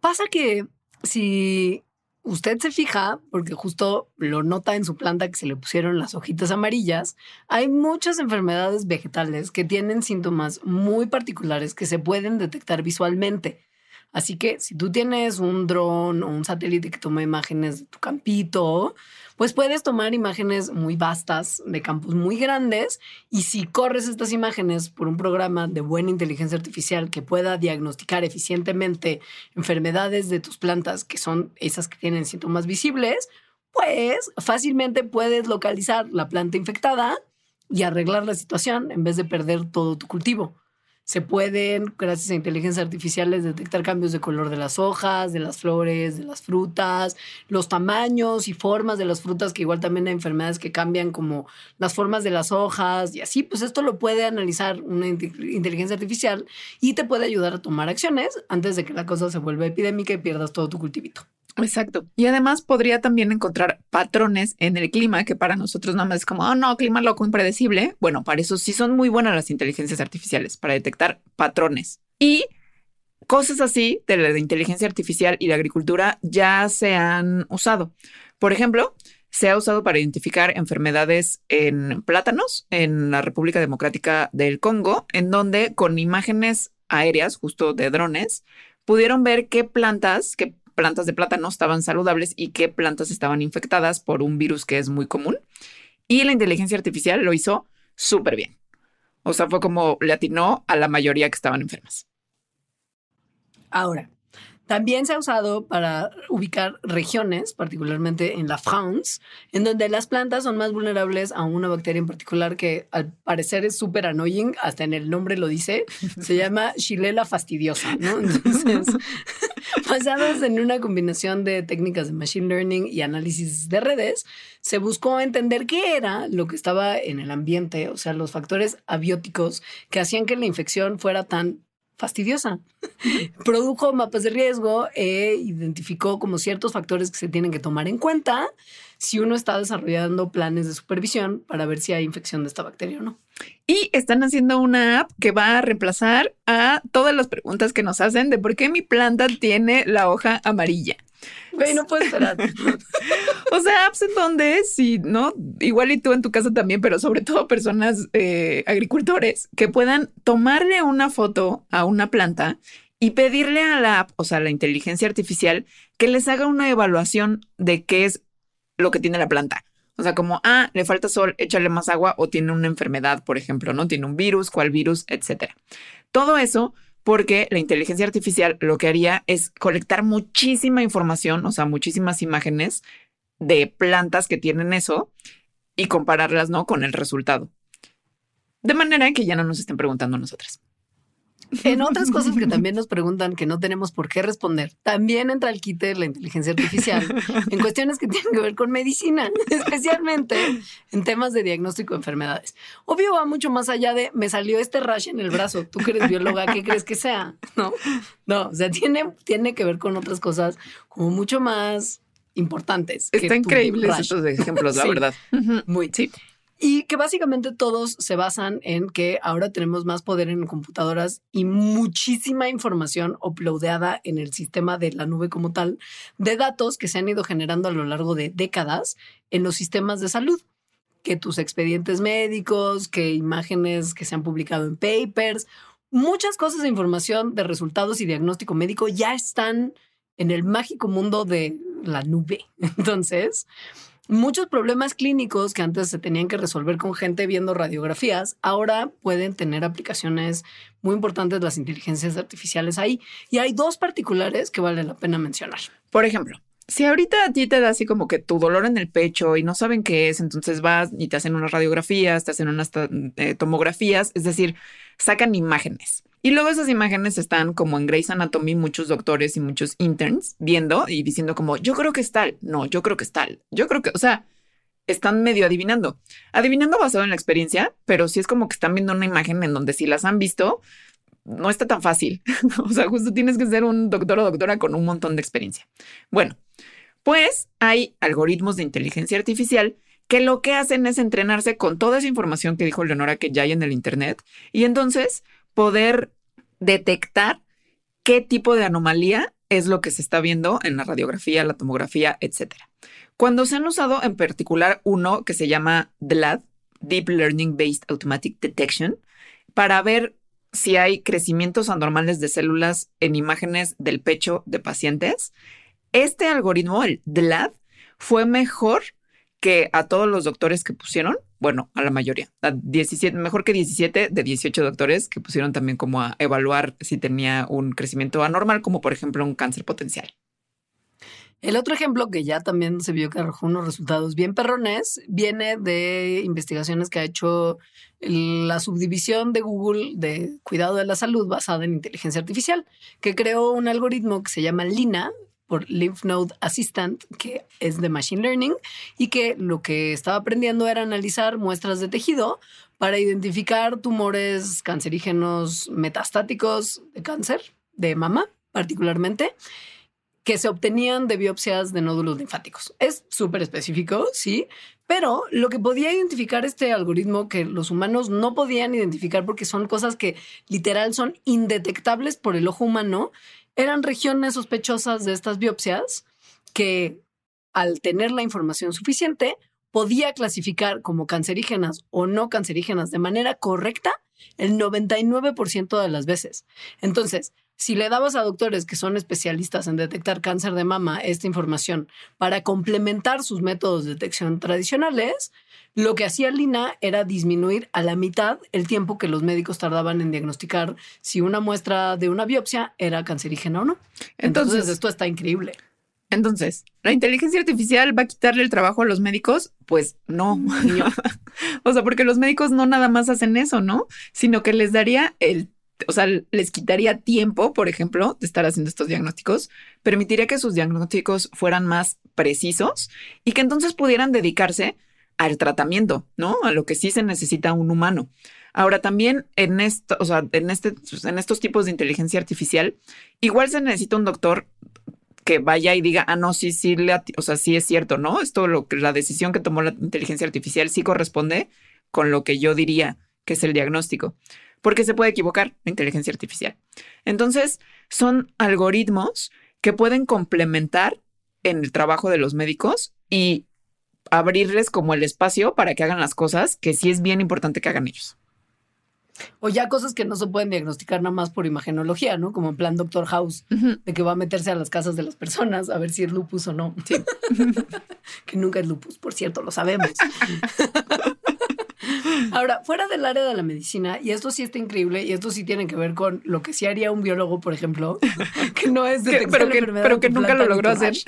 Pasa que si usted se fija, porque justo lo nota en su planta que se le pusieron las hojitas amarillas, hay muchas enfermedades vegetales que tienen síntomas muy particulares que se pueden detectar visualmente. Así que si tú tienes un dron o un satélite que toma imágenes de tu campito, pues puedes tomar imágenes muy vastas de campos muy grandes y si corres estas imágenes por un programa de buena inteligencia artificial que pueda diagnosticar eficientemente enfermedades de tus plantas, que son esas que tienen síntomas visibles, pues fácilmente puedes localizar la planta infectada y arreglar la situación en vez de perder todo tu cultivo se pueden, gracias a inteligencias artificiales, detectar cambios de color de las hojas, de las flores, de las frutas, los tamaños y formas de las frutas, que igual también hay enfermedades que cambian como las formas de las hojas y así, pues esto lo puede analizar una inteligencia artificial y te puede ayudar a tomar acciones antes de que la cosa se vuelva epidémica y pierdas todo tu cultivito. Exacto. Y además podría también encontrar patrones en el clima que para nosotros nada más es como, oh no, clima loco, impredecible. Bueno, para eso sí son muy buenas las inteligencias artificiales, para detectar patrones. Y cosas así de la inteligencia artificial y la agricultura ya se han usado. Por ejemplo, se ha usado para identificar enfermedades en plátanos en la República Democrática del Congo, en donde con imágenes aéreas, justo de drones, pudieron ver qué plantas, qué plantas de plátano estaban saludables y qué plantas estaban infectadas por un virus que es muy común. Y la inteligencia artificial lo hizo súper bien. O sea, fue como le atinó a la mayoría que estaban enfermas. Ahora, También se ha usado para ubicar regiones, particularmente en la France, en donde las plantas son más vulnerables a una bacteria en particular que al parecer es súper annoying, hasta en el nombre lo dice, se (laughs) llama Shilella fastidiosa, ¿no? Entonces, (laughs) (laughs) basadas en una combinación de técnicas de machine learning y análisis de redes, se buscó entender qué era lo que estaba en el ambiente, o sea, los factores abióticos que hacían que la infección fuera tan fastidiosa. (laughs) Produjo mapas de riesgo e identificó como ciertos factores que se tienen que tomar en cuenta si uno está desarrollando planes de supervisión para ver si hay infección de esta bacteria o no. Y están haciendo una app que va a reemplazar a todas las preguntas que nos hacen de por qué mi planta tiene la hoja amarilla. Güey, no puedo esperar. (laughs) o sea, apps en donde sí, ¿no? Igual y tú en tu casa también, pero sobre todo personas eh, agricultores que puedan tomarle una foto a una planta y pedirle a la app, o sea, a la inteligencia artificial, que les haga una evaluación de qué es lo que tiene la planta. O sea, como, ah, le falta sol, échale más agua o tiene una enfermedad, por ejemplo, ¿no? Tiene un virus, cuál virus, etcétera. Todo eso porque la inteligencia artificial lo que haría es colectar muchísima información, o sea, muchísimas imágenes de plantas que tienen eso y compararlas, ¿no? Con el resultado. De manera que ya no nos estén preguntando nosotras. En otras cosas que también nos preguntan que no tenemos por qué responder, también entra el de la inteligencia artificial en cuestiones que tienen que ver con medicina, (laughs) especialmente en temas de diagnóstico de enfermedades. Obvio va mucho más allá de me salió este rash en el brazo, tú que eres bióloga, ¿qué crees que sea? No, no, o sea, tiene, tiene que ver con otras cosas como mucho más importantes. Está increíble estos ejemplos, la verdad. Muy. Sí. Y que básicamente todos se basan en que ahora tenemos más poder en computadoras y muchísima información uploadada en el sistema de la nube como tal, de datos que se han ido generando a lo largo de décadas en los sistemas de salud. Que tus expedientes médicos, que imágenes que se han publicado en papers, muchas cosas de información de resultados y diagnóstico médico ya están en el mágico mundo de la nube. (laughs) Entonces, Muchos problemas clínicos que antes se tenían que resolver con gente viendo radiografías, ahora pueden tener aplicaciones muy importantes las inteligencias artificiales ahí. Y hay dos particulares que vale la pena mencionar. Por ejemplo, si ahorita a ti te da así como que tu dolor en el pecho y no saben qué es, entonces vas y te hacen unas radiografías, te hacen unas eh, tomografías, es decir, sacan imágenes. Y luego esas imágenes están como en Grey's Anatomy, muchos doctores y muchos interns viendo y diciendo como, yo creo que es tal, no, yo creo que es tal, yo creo que, o sea, están medio adivinando. Adivinando basado en la experiencia, pero sí es como que están viendo una imagen en donde si las han visto, no está tan fácil. (laughs) o sea, justo tienes que ser un doctor o doctora con un montón de experiencia. Bueno, pues hay algoritmos de inteligencia artificial que lo que hacen es entrenarse con toda esa información que dijo Leonora que ya hay en el Internet y entonces poder detectar qué tipo de anomalía es lo que se está viendo en la radiografía, la tomografía, etc. Cuando se han usado en particular uno que se llama DLAD, Deep Learning Based Automatic Detection, para ver si hay crecimientos anormales de células en imágenes del pecho de pacientes, este algoritmo, el DLAD, fue mejor que a todos los doctores que pusieron, bueno, a la mayoría, a 17, mejor que 17 de 18 doctores que pusieron también como a evaluar si tenía un crecimiento anormal, como por ejemplo un cáncer potencial. El otro ejemplo que ya también se vio que arrojó unos resultados bien perrones viene de investigaciones que ha hecho la subdivisión de Google de cuidado de la salud basada en inteligencia artificial, que creó un algoritmo que se llama Lina, por Lymph Node Assistant, que es de Machine Learning, y que lo que estaba aprendiendo era analizar muestras de tejido para identificar tumores cancerígenos metastáticos de cáncer, de mama particularmente, que se obtenían de biopsias de nódulos linfáticos. Es súper específico, sí, pero lo que podía identificar este algoritmo que los humanos no podían identificar porque son cosas que literal son indetectables por el ojo humano eran regiones sospechosas de estas biopsias que al tener la información suficiente podía clasificar como cancerígenas o no cancerígenas de manera correcta el 99% de las veces. Entonces, si le dabas a doctores que son especialistas en detectar cáncer de mama esta información para complementar sus métodos de detección tradicionales, lo que hacía Lina era disminuir a la mitad el tiempo que los médicos tardaban en diagnosticar si una muestra de una biopsia era cancerígena o no. Entonces, Entonces- esto está increíble. Entonces, ¿la inteligencia artificial va a quitarle el trabajo a los médicos? Pues no. (laughs) o sea, porque los médicos no nada más hacen eso, ¿no? Sino que les daría el, o sea, les quitaría tiempo, por ejemplo, de estar haciendo estos diagnósticos, permitiría que sus diagnósticos fueran más precisos y que entonces pudieran dedicarse al tratamiento, ¿no? A lo que sí se necesita un humano. Ahora también en esto, o sea, en este, en estos tipos de inteligencia artificial, igual se necesita un doctor que vaya y diga, ah, no, sí, sí, o sea, sí es cierto, ¿no? Esto, lo que la decisión que tomó la inteligencia artificial sí corresponde con lo que yo diría que es el diagnóstico, porque se puede equivocar la inteligencia artificial. Entonces, son algoritmos que pueden complementar en el trabajo de los médicos y abrirles como el espacio para que hagan las cosas que sí es bien importante que hagan ellos. O ya cosas que no se pueden diagnosticar nada más por imagenología, ¿no? Como en plan Doctor House, de que va a meterse a las casas de las personas a ver si es lupus o no. Sí. (laughs) que nunca es lupus, por cierto, lo sabemos. (laughs) Ahora, fuera del área de la medicina, y esto sí está increíble, y esto sí tiene que ver con lo que sí haría un biólogo, por ejemplo, (laughs) que no es Que- detectar pero que, enfermedad pero que nunca lo logró hacer. (laughs)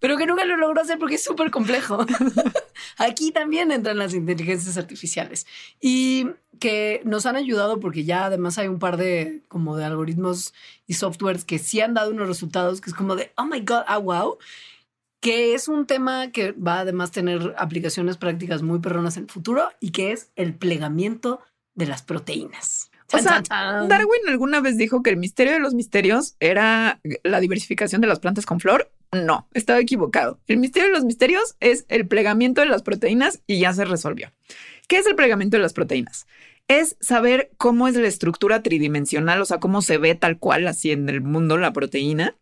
Pero que nunca lo logró hacer porque es súper complejo. (laughs) Aquí también entran las inteligencias artificiales y que nos han ayudado porque ya además hay un par de como de algoritmos y softwares que sí han dado unos resultados que es como de, oh my God, ah, wow, que es un tema que va a además tener aplicaciones prácticas muy perronas en el futuro y que es el plegamiento de las proteínas. O sea. Darwin alguna vez dijo que el misterio de los misterios era la diversificación de las plantas con flor. No, estaba equivocado. El misterio de los misterios es el plegamiento de las proteínas y ya se resolvió. ¿Qué es el plegamiento de las proteínas? Es saber cómo es la estructura tridimensional, o sea, cómo se ve tal cual así en el mundo la proteína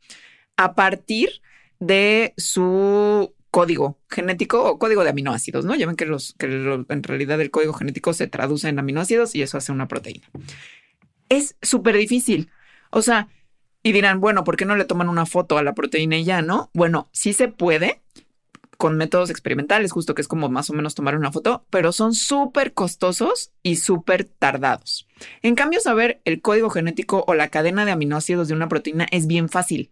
a partir de su código genético o código de aminoácidos, ¿no? Ya ven que, los, que en realidad el código genético se traduce en aminoácidos y eso hace una proteína. Es súper difícil. O sea, y dirán, bueno, ¿por qué no le toman una foto a la proteína y ya, no? Bueno, sí se puede con métodos experimentales, justo que es como más o menos tomar una foto, pero son súper costosos y súper tardados. En cambio, saber el código genético o la cadena de aminoácidos de una proteína es bien fácil.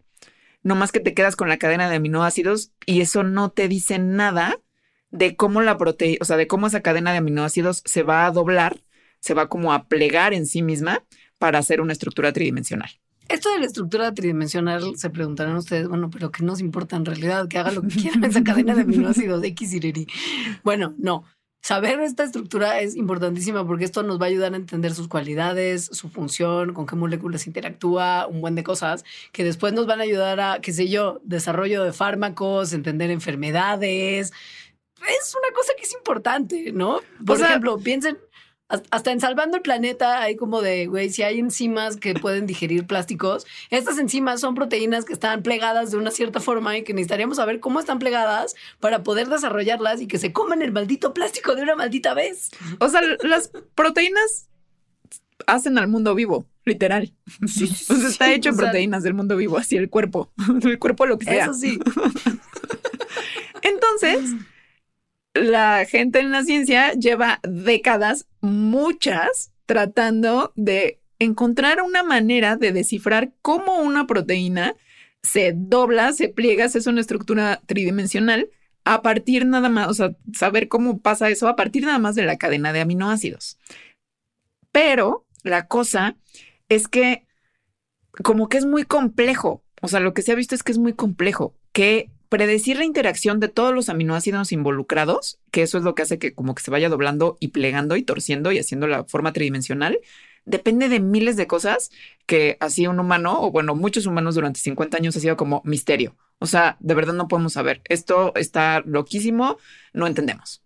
No más que te quedas con la cadena de aminoácidos y eso no te dice nada de cómo la proteína, o sea, de cómo esa cadena de aminoácidos se va a doblar, se va como a plegar en sí misma para hacer una estructura tridimensional. Esto de la estructura tridimensional se preguntarán ustedes, bueno, pero ¿qué nos importa en realidad? Que haga lo que quiera esa cadena de aminoácidos X y Y. Bueno, no. Saber esta estructura es importantísima porque esto nos va a ayudar a entender sus cualidades, su función, con qué moléculas interactúa, un buen de cosas que después nos van a ayudar a, qué sé yo, desarrollo de fármacos, entender enfermedades. Es una cosa que es importante, ¿no? Por O sea- ejemplo, piensen, hasta en Salvando el Planeta hay como de, güey, si hay enzimas que pueden digerir plásticos, estas enzimas son proteínas que están plegadas de una cierta forma y que necesitaríamos saber cómo están plegadas para poder desarrollarlas y que se coman el maldito plástico de una maldita vez. O sea, las proteínas hacen al mundo vivo, literal. o sea, está sí, hecho o en sea- proteínas del mundo vivo, así el cuerpo, (laughs) el cuerpo lo que sea. Eso sí. Entonces, la gente en la ciencia lleva décadas, muchas, tratando de encontrar una manera de descifrar cómo una proteína se dobla, se pliega, se hace una estructura tridimensional a partir nada más, o sea, saber cómo pasa eso a partir nada más de la cadena de aminoácidos. Pero la cosa es que como que es muy complejo. O sea, lo que se ha visto es que es muy complejo, que predecir la interacción de todos los aminoácidos involucrados, que eso es lo que hace que como que se vaya doblando y plegando y torciendo y haciendo la forma tridimensional, depende de miles de cosas que así un humano, o bueno, muchos humanos durante 50 años ha sido como misterio. O sea, de verdad no podemos saber. Esto está loquísimo, no entendemos.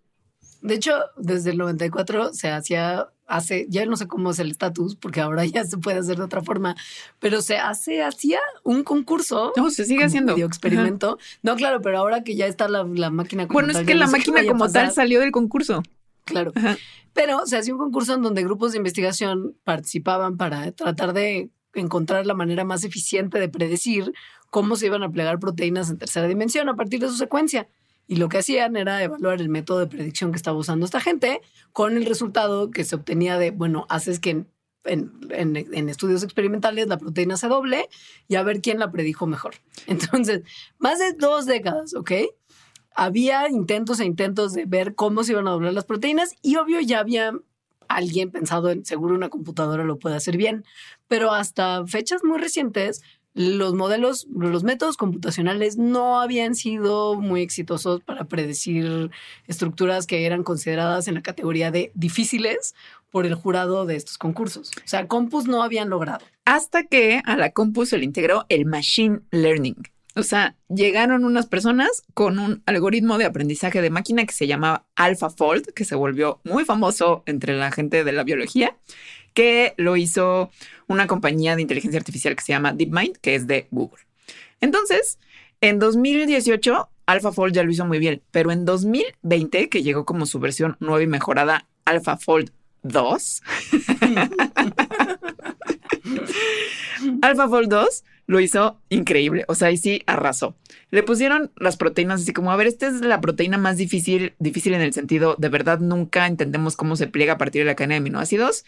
De hecho, desde el 94 se hacía, hace, ya no sé cómo es el estatus, porque ahora ya se puede hacer de otra forma, pero se hace, hacía un concurso. No, se sigue haciendo. medio experimento. No, claro, pero ahora que ya está la, la máquina como Bueno, es que la no máquina como tal salió del concurso. Claro. Ajá. Pero se hacía un concurso en donde grupos de investigación participaban para tratar de encontrar la manera más eficiente de predecir cómo se iban a plegar proteínas en tercera dimensión a partir de su secuencia. Y lo que hacían era evaluar el método de predicción que estaba usando esta gente con el resultado que se obtenía de, bueno, haces que en, estudios experimentales la proteína se doble y a ver quién la predijo mejor. (laughs) Entonces, más de dos décadas, ¿ok? Había intentos e intentos de ver cómo se iban a doblar las proteínas y obvio ya había alguien pensado en seguro una computadora lo puede hacer bien, pero hasta fechas muy recientes los modelos, los métodos computacionales no habían sido muy exitosos para predecir estructuras que eran consideradas en la categoría de difíciles por el jurado de estos concursos. O sea, Compus no habían logrado. Hasta que a la Compus se le integró el Machine Learning. O sea, llegaron unas personas con un algoritmo de aprendizaje de máquina que se llamaba AlphaFold, que se volvió muy famoso entre la gente de la biología, que lo hizo una compañía de inteligencia artificial que se llama DeepMind, que es de Google. Entonces, en 2018, AlphaFold ya lo hizo muy bien, pero en 2020, que llegó como su versión nueva y mejorada AlphaFold 2, AlphaFold 2 lo hizo increíble. O sea, ahí sí arrasó. Le pusieron las proteínas así como, a ver, esta es la proteína más difícil, difícil en el sentido, de verdad nunca entendemos cómo se pliega a partir de la cadena de aminoácidos.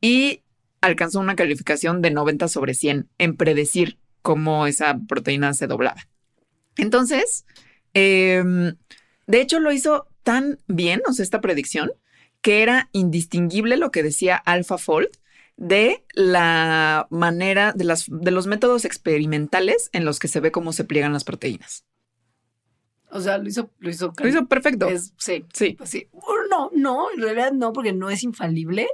Y alcanzó una calificación de 90 sobre 100 en predecir cómo esa proteína se doblaba. Entonces, em, de hecho lo hizo tan bien, o sea, esta predicción, que era indistinguible lo que decía AlphaFold de la manera, de, las, de los métodos experimentales en los que se ve cómo se pliegan las proteínas. O sea, lo hizo, lo hizo, lo hizo perfecto. sí, sí. Pues sí. No, no, en realidad no, porque no es infalible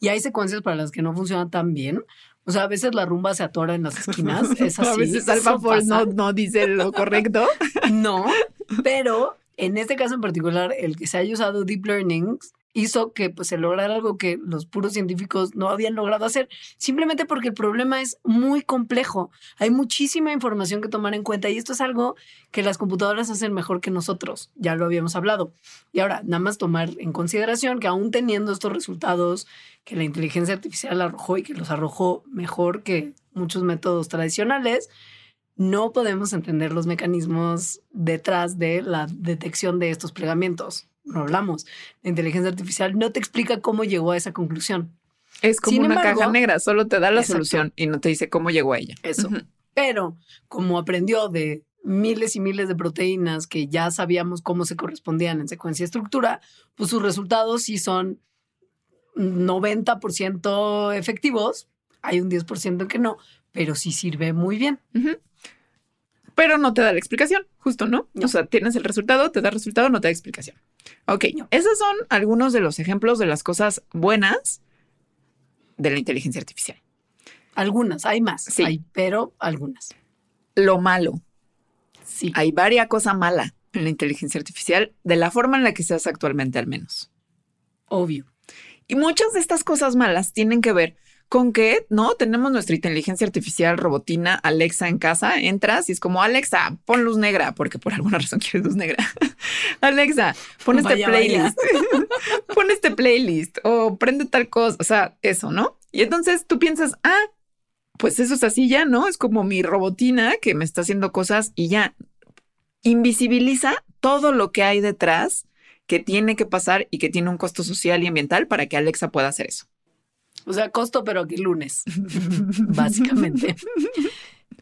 y hay secuencias para las que no funcionan tan bien. O sea, a veces la rumba se atora en las esquinas. (laughs) Es así. a veces AlphaFold no, no dice lo (laughs) correcto. no, pero en este caso en particular, el que se haya usado Deep Learning hizo que pues, se lograra algo que los puros científicos no habían logrado hacer, simplemente porque el problema es muy complejo. Hay muchísima información que tomar en cuenta y esto es algo que las computadoras hacen mejor que nosotros, ya lo habíamos hablado. Y ahora, nada más tomar en consideración que aún teniendo estos resultados que la inteligencia artificial arrojó y que los arrojó mejor que muchos métodos tradicionales, no podemos entender los mecanismos detrás de la detección de estos plegamientos no hablamos. La inteligencia artificial no te explica cómo llegó a esa conclusión. Es como una caja negra, solo te da la solución y no te dice cómo llegó a ella. Eso. Pero como aprendió de miles y miles de proteínas que ya sabíamos cómo se correspondían en secuencia y estructura, pues sus resultados sí son 90% efectivos. Hay un 10% que no, pero sí sirve muy bien pero no te da la explicación, justo, ¿no? O sea, tienes el resultado, te da resultado, no te da explicación. Ok, esos son algunos de los ejemplos de las cosas buenas de la inteligencia artificial. Algunas, hay más, sí. pero algunas. Lo malo. Sí. Hay varias cosas malas en la inteligencia artificial, de la forma en la que se hace actualmente al menos. Obvio. Y muchas de estas cosas malas tienen que ver con que, ¿no? Tenemos nuestra inteligencia artificial robotina Alexa en casa, entras y es como, Alexa, pon luz negra, porque por alguna (laughs) razón quieres luz negra. (laughs) Alexa, pon este playlist, (laughs) pon este playlist o prende tal cosa, o sea, eso, ¿no? Y entonces tú piensas, ah, pues eso es así ya, ¿no? Es como mi robotina que me está haciendo cosas y ya invisibiliza todo lo que hay detrás que tiene que pasar y que tiene un costo social y ambiental para que Alexa pueda hacer eso. O sea, costo, pero aquí lunes, (laughs) básicamente.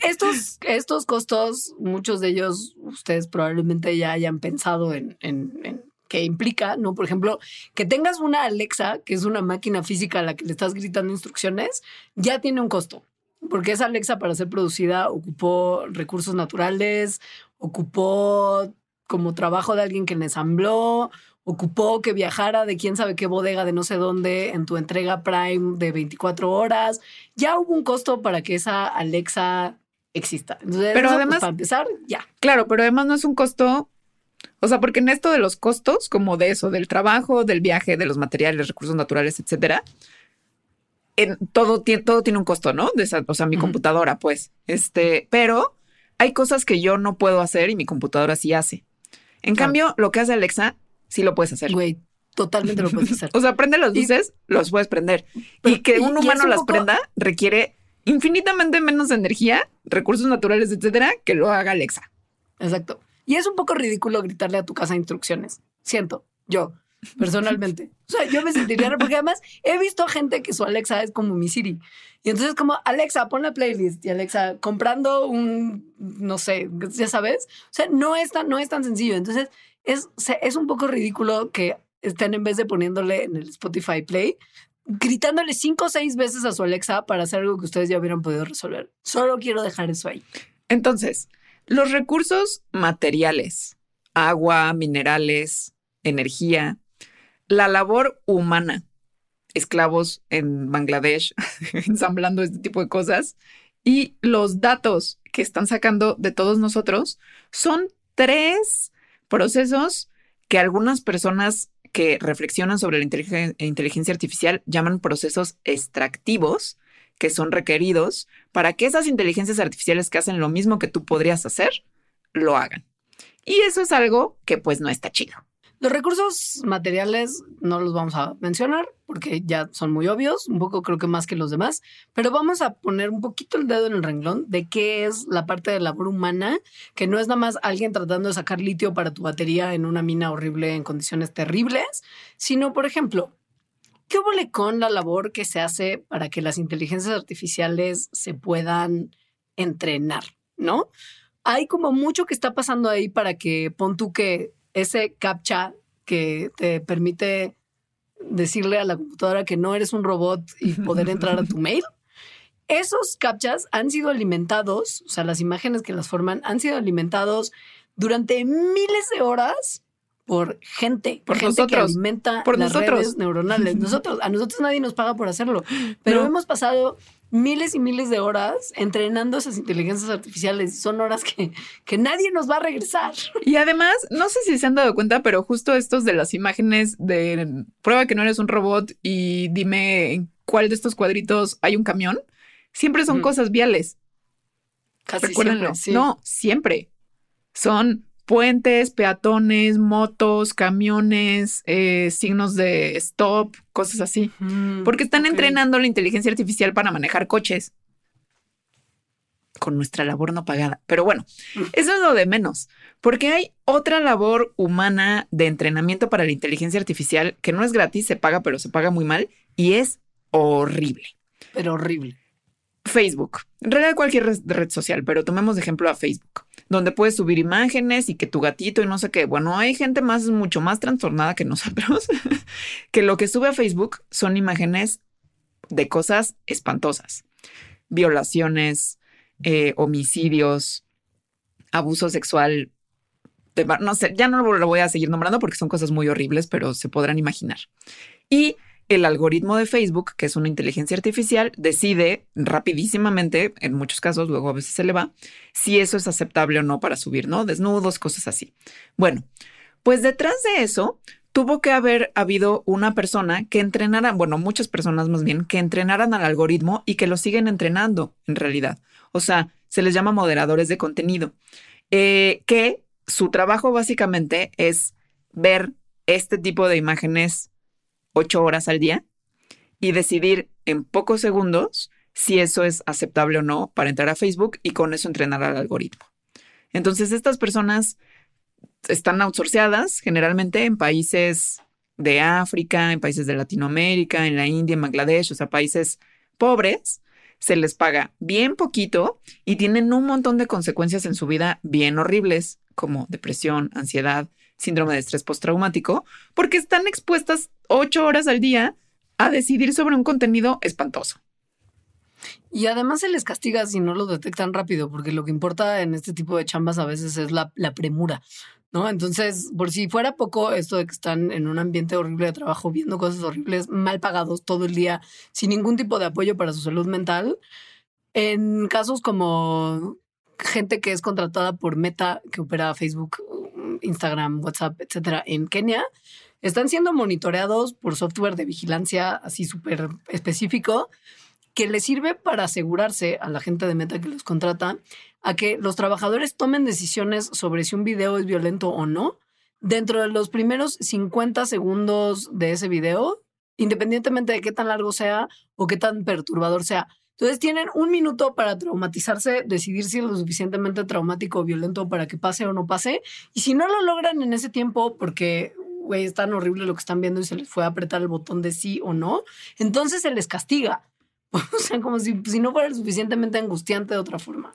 Estos, estos costos, muchos de ellos ustedes probablemente ya hayan pensado en, en, qué implica, ¿no? Por ejemplo, que tengas una Alexa, que es una máquina física a la que le estás gritando instrucciones, ya tiene un costo. Porque esa Alexa para ser producida ocupó recursos naturales, ocupó como trabajo de alguien que le ensambló, ocupó que viajara de quién sabe qué bodega de no sé dónde en tu entrega Prime de 24 horas. Ya hubo un costo para que esa Alexa exista. Entonces, pero pues, además, para empezar, ya. Claro, pero además no es un costo. O sea, porque en esto de los costos, como de eso, del trabajo, del viaje, de los materiales, recursos naturales, etcétera, en todo, todo tiene un costo, ¿no? De o sea, mi computadora, pues. Este, pero hay cosas que yo no puedo hacer y mi computadora sí hace. En cambio, lo que hace Alexa sí lo puedes hacer. Güey, totalmente lo puedes hacer. (laughs) o sea, prende las luces, los puedes prender. y que un humano las prenda requiere infinitamente menos energía, recursos naturales, etcétera, que lo haga Alexa. Exacto. Y es un poco ridículo gritarle a tu casa instrucciones. Siento, yo, personalmente. O sea, yo me sentiría, porque además he visto gente que su Alexa es como mi Siri. Y entonces como, Alexa, pon la playlist. Y Alexa, comprando un, no sé, ya sabes. O sea, no es tan, no es tan sencillo. Entonces, es, es un poco ridículo que estén en vez de poniéndole en el Spotify Play, gritándole cinco o seis veces a su Alexa para hacer algo que ustedes ya hubieran podido resolver. Solo quiero dejar eso ahí. Entonces, los recursos materiales, agua, minerales, energía, la labor humana, esclavos en Bangladesh, (laughs) ensamblando este tipo de cosas, y los datos que están sacando de todos nosotros son tres procesos que algunas personas que reflexionan sobre la inteligencia artificial llaman procesos extractivos que son requeridos para que esas inteligencias artificiales que hacen lo mismo que tú podrías hacer, lo hagan. Y eso es algo que pues no está chido. Los recursos materiales no los vamos a mencionar porque ya son muy obvios, un poco creo que más que los demás, pero vamos a poner un poquito el dedo en el renglón de qué es la parte de labor humana, que no es nada más alguien tratando de sacar litio para tu batería en una mina horrible en condiciones terribles, sino, por ejemplo, ¿qué hubo con la labor que se hace para que las inteligencias artificiales se puedan entrenar, ¿no? Hay como mucho que está pasando ahí para que pon tú que ese captcha que te permite decirle a la computadora que no eres un robot y (laughs) poder entrar a tu mail. Esos captchas han sido alimentados, o sea, las imágenes que las forman han sido alimentados durante miles de horas por gente, por gente nosotros, que alimenta por las nosotros. redes neuronales. (laughs) Nosotros, a nosotros nadie nos paga por hacerlo, pero No. hemos pasado miles y miles de horas entrenando esas inteligencias artificiales. Son horas que, que nadie nos va a regresar. Y además, no sé si se han dado cuenta, pero justo estos de las imágenes de prueba que no eres un robot y dime en cuál de estos cuadritos hay un camión, siempre son cosas viales. Casi Recuérdenlo. siempre, sí. No, siempre. Son puentes, peatones, motos, camiones, eh, signos de stop, cosas así. Mm, Porque están entrenando la inteligencia artificial para manejar coches. Con nuestra labor no pagada. Pero bueno, eso es lo de menos. Porque hay otra labor humana de entrenamiento para la inteligencia artificial que no es gratis, se paga, pero se paga muy mal y es horrible. Pero horrible. Facebook. En realidad cualquier red, red social, pero tomemos de ejemplo a Facebook, donde puedes subir imágenes y que tu gatito y no sé qué. Bueno, hay gente más, mucho más trastornada que nosotros, (laughs) que lo que sube a Facebook son imágenes de cosas espantosas. Violaciones, eh, homicidios, abuso sexual. no sé, ya no lo voy a seguir nombrando porque son cosas muy horribles, pero se podrán imaginar. Y el algoritmo de Facebook, que es una inteligencia artificial, decide rapidísimamente, en muchos casos, luego a veces se le va, si eso es aceptable o no para subir, ¿no? Desnudos, cosas así. Bueno, pues detrás de eso tuvo que haber habido una persona que entrenara, bueno, muchas personas más bien, que entrenaran al algoritmo y que lo siguen entrenando en realidad. O sea, se les llama moderadores de contenido, eh, que su trabajo básicamente es ver este tipo de imágenes ocho horas al día y decidir en pocos segundos si eso es aceptable o no para entrar a Facebook y con eso entrenar al algoritmo. Entonces, estas personas están outsourceadas generalmente en países de África, en países de Latinoamérica, en la India, en Bangladesh, o sea, países pobres. Se les paga bien poquito y tienen un montón de consecuencias en su vida bien horribles, como depresión, ansiedad, síndrome de estrés postraumático, porque están expuestas ocho horas al día a decidir sobre un contenido espantoso. Y además se les castiga si no lo detectan rápido, porque lo que importa en este tipo de chambas a veces es la, la premura, ¿no? Entonces, por si fuera poco esto de que están en un ambiente horrible de trabajo, viendo cosas horribles, mal pagados todo el día, sin ningún tipo de apoyo para su salud mental, en casos como gente que es contratada por Meta, que opera Facebook, Instagram, WhatsApp, etcétera, en Kenia, están siendo monitoreados por software de vigilancia así súper específico que le sirve para asegurarse a la gente de Meta que los contrata a que los trabajadores tomen decisiones sobre si un video es violento o no dentro de los primeros 50 segundos de ese video, independientemente de qué tan largo sea o qué tan perturbador sea. Entonces tienen un minuto para traumatizarse, decidir si es lo suficientemente traumático o violento para que pase o no pase. Y si no lo logran en ese tiempo, porque güey, es tan horrible lo que están viendo y se les fue a apretar el botón de sí o no, entonces se les castiga. (laughs) O sea, como si, no fuera suficientemente angustiante de otra forma.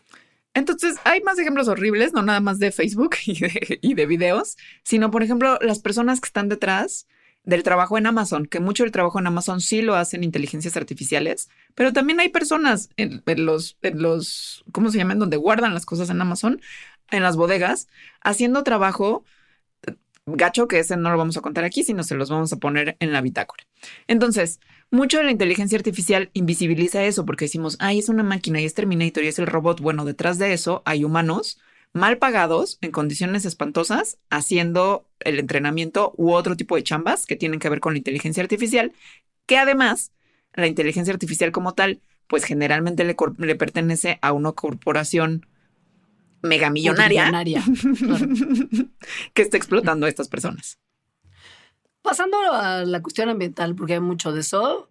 Entonces, hay más ejemplos horribles, no nada más de Facebook (laughs) y de, videos, sino, por ejemplo, las personas que están detrás del trabajo en Amazon, que mucho del trabajo en Amazon sí lo hacen inteligencias artificiales, pero también hay personas en, los, en los, ¿cómo se llaman? Donde guardan las cosas en Amazon, en las bodegas, haciendo trabajo gacho, que ese no lo vamos a contar aquí, sino se los vamos a poner en la bitácora. Entonces, mucho de la inteligencia artificial invisibiliza eso porque decimos, ay, es una máquina y es Terminator y es el robot. Bueno, detrás de eso hay humanos mal pagados en condiciones espantosas haciendo el entrenamiento u otro tipo de chambas que tienen que ver con la inteligencia artificial, que además la inteligencia artificial como tal, pues generalmente le, le pertenece a una corporación megamillonaria claro. (laughs) que está explotando a estas personas. Pasando a la cuestión ambiental, porque hay mucho de eso,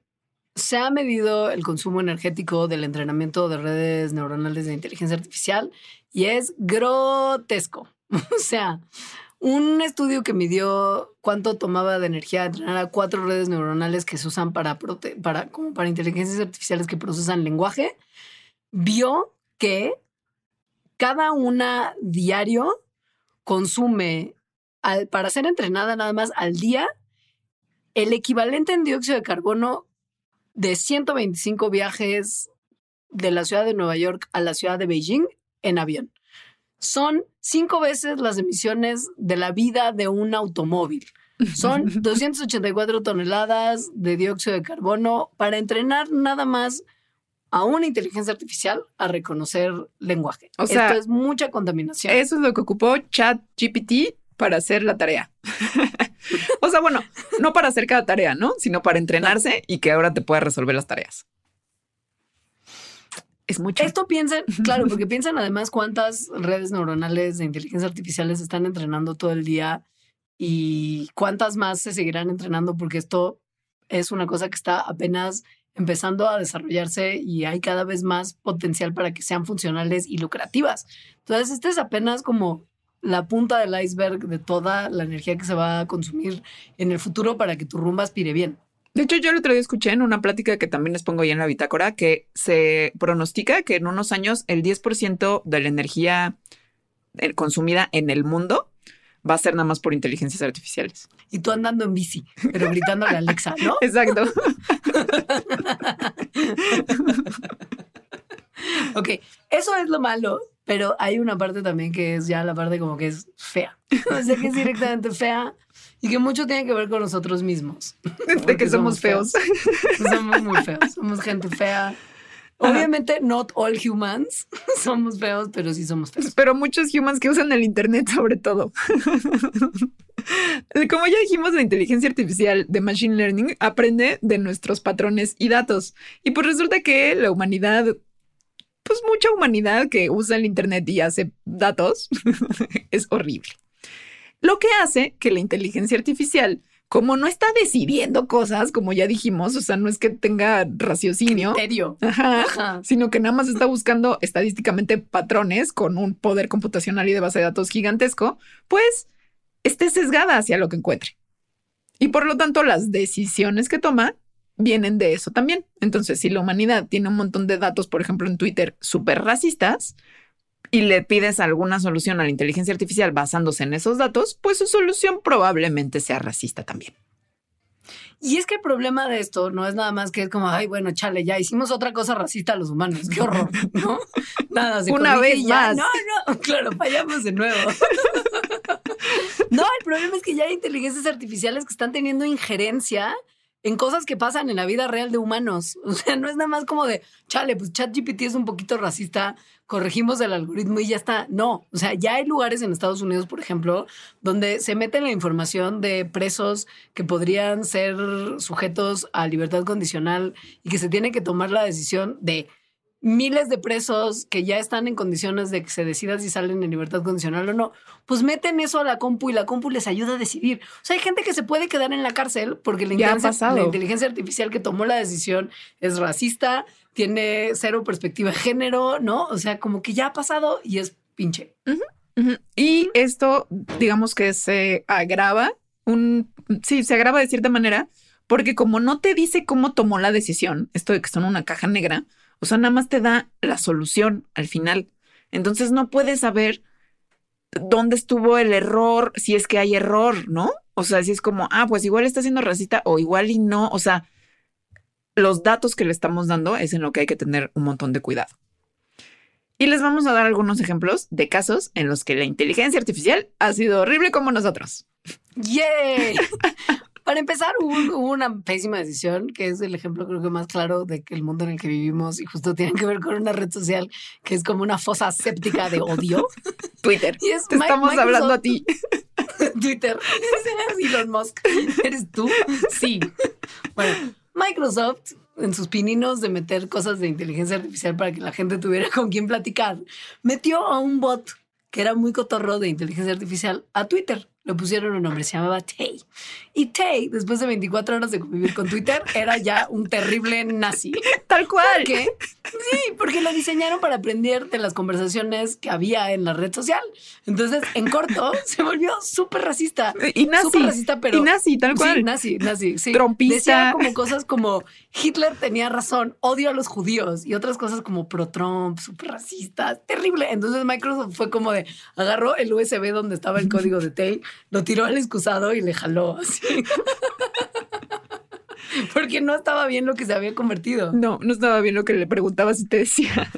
se ha medido el consumo energético del entrenamiento de redes neuronales de inteligencia artificial y es grotesco. (laughs) o sea, un estudio que midió cuánto tomaba de energía entrenar a cuatro redes neuronales que se usan para, para, como para inteligencias artificiales que procesan lenguaje, vio que cada una diario consume al, para ser entrenada nada más al día el equivalente en dióxido de carbono de 125 viajes de la ciudad de Nueva York a la ciudad de Beijing en avión. Son cinco veces las emisiones de la vida de un automóvil. Son (laughs) 284 toneladas de dióxido de carbono para entrenar nada más a una inteligencia artificial a reconocer lenguaje. O sea, Esto es mucha contaminación. Eso es lo que ocupó ChatGPT para hacer la tarea. (laughs) o sea, bueno, no para hacer cada tarea, ¿no? Sino para entrenarse y que ahora te pueda resolver las tareas. Es mucho. Esto piensen, (laughs) claro, porque piensan además cuántas redes neuronales de inteligencia artificial se están entrenando todo el día y cuántas más se seguirán entrenando porque esto es una cosa que está apenas empezando a desarrollarse y hay cada vez más potencial para que sean funcionales y lucrativas. Entonces, este es apenas como la punta del iceberg de toda la energía que se va a consumir en el futuro para que tu rumba aspire bien. De hecho, yo el otro día escuché en una plática que también les pongo ahí en la bitácora que se pronostica que en unos años el 10% de la energía eh, consumida en el mundo va a ser nada más por inteligencias artificiales. Y tú andando en bici, pero gritándole a Alexa, ¿no? (laughs) Exacto. (laughs) ok, eso es lo malo, pero hay una parte también que es ya la parte como que es fea. (laughs) O sea, que es directamente fea y que mucho tiene que ver con nosotros mismos. (laughs) De que somos, feos. (laughs) Somos muy feos, somos gente fea Obviamente, not all humans (laughs) somos feos, pero sí somos feos. Pero muchos humans que usan el Internet, sobre todo. Como ya dijimos, la inteligencia artificial de Machine Learning aprende de nuestros patrones y datos. Y pues resulta que la humanidad, pues mucha humanidad que usa el Internet y hace datos, es horrible. Lo que hace que la inteligencia artificial como no está decidiendo cosas, como ya dijimos, o sea, no es que tenga raciocinio, sino que nada más está buscando estadísticamente patrones con un poder computacional y de base de datos gigantesco, pues esté sesgada hacia lo que encuentre. Y por lo tanto, las decisiones que toma vienen de eso también. Entonces, si la humanidad tiene un montón de datos, por ejemplo, en Twitter, súper racistas, y le pides alguna solución a la inteligencia artificial basándose en esos datos, pues su solución probablemente sea racista también. Y es que el problema de esto no es nada más que es como, ay, bueno, chale, ya hicimos otra cosa racista a los humanos. Qué horror, ¿no? (laughs) Nada, se Una vez más. No, no, claro, fallamos de nuevo. (laughs) no, el problema es que ya hay inteligencias artificiales que están teniendo injerencia en cosas que pasan en la vida real de humanos. (laughs) O sea, no es nada más como de, chale, pues ChatGPT es un poquito racista, corregimos el algoritmo y ya está. No, o sea, ya hay lugares en Estados Unidos, por ejemplo, donde se mete la información de presos que podrían ser sujetos a libertad condicional y que se tiene que tomar la decisión de miles de presos que ya están en condiciones de que se decida si salen en libertad condicional o no, pues meten eso a la compu y la compu les ayuda a decidir. O sea, hay gente que se puede quedar en la cárcel porque la, inteligencia, la inteligencia artificial que tomó la decisión es racista, tiene cero perspectiva de género, ¿no? O sea, como que ya ha pasado y es pinche. Y esto, digamos que se agrava, un, sí, se agrava de cierta manera, porque como no te dice cómo tomó la decisión, esto de que son una caja negra, o sea, nada más te da la solución al final. Entonces no puedes saber dónde estuvo el error, si es que hay error, ¿no? O sea, si es como, ah, pues igual está siendo racista o igual y no, o sea, los datos que le estamos dando es en lo que hay que tener un montón de cuidado. Y les vamos a dar algunos ejemplos de casos en los que la inteligencia artificial ha sido horrible como nosotros. ¡Yay! (laughs) Para empezar, hubo, hubo una pésima decisión, que es el ejemplo creo que más claro de que el mundo en el que vivimos y justo tiene que ver con una red social que es como una fosa séptica de odio. (laughs) Twitter. Y es Te estamos Microsoft- hablando a ti. (laughs) Twitter. Eres Elon Musk. ¿Eres tú? Sí. Bueno, Microsoft, en sus pininos de meter cosas de inteligencia artificial para que la gente tuviera con quién platicar, metió a un bot que era muy cotorro de inteligencia artificial a Twitter. Le pusieron un nombre, se llamaba Tay. Y Tay, después de 24 horas de convivir con Twitter, era ya un terrible nazi. Tal cual. ¿Qué? Sí, porque lo diseñaron para aprender de las conversaciones que había en la red social. Entonces, en corto, (laughs) se volvió súper racista. Y nazi. Súper racista, pero. Y nazi, tal cual. Sí, nazi, nazi. Sí. Trompista. Decía como cosas como Hitler tenía razón, odio a los judíos y otras cosas como pro-Trump, súper racistas, terrible. Entonces Microsoft fue como de agarró el USB donde estaba el código de Tay, lo tiró al excusado y le jaló así. (laughs) Porque no estaba bien lo que se había convertido. No, no estaba bien lo que le preguntaba si te decía.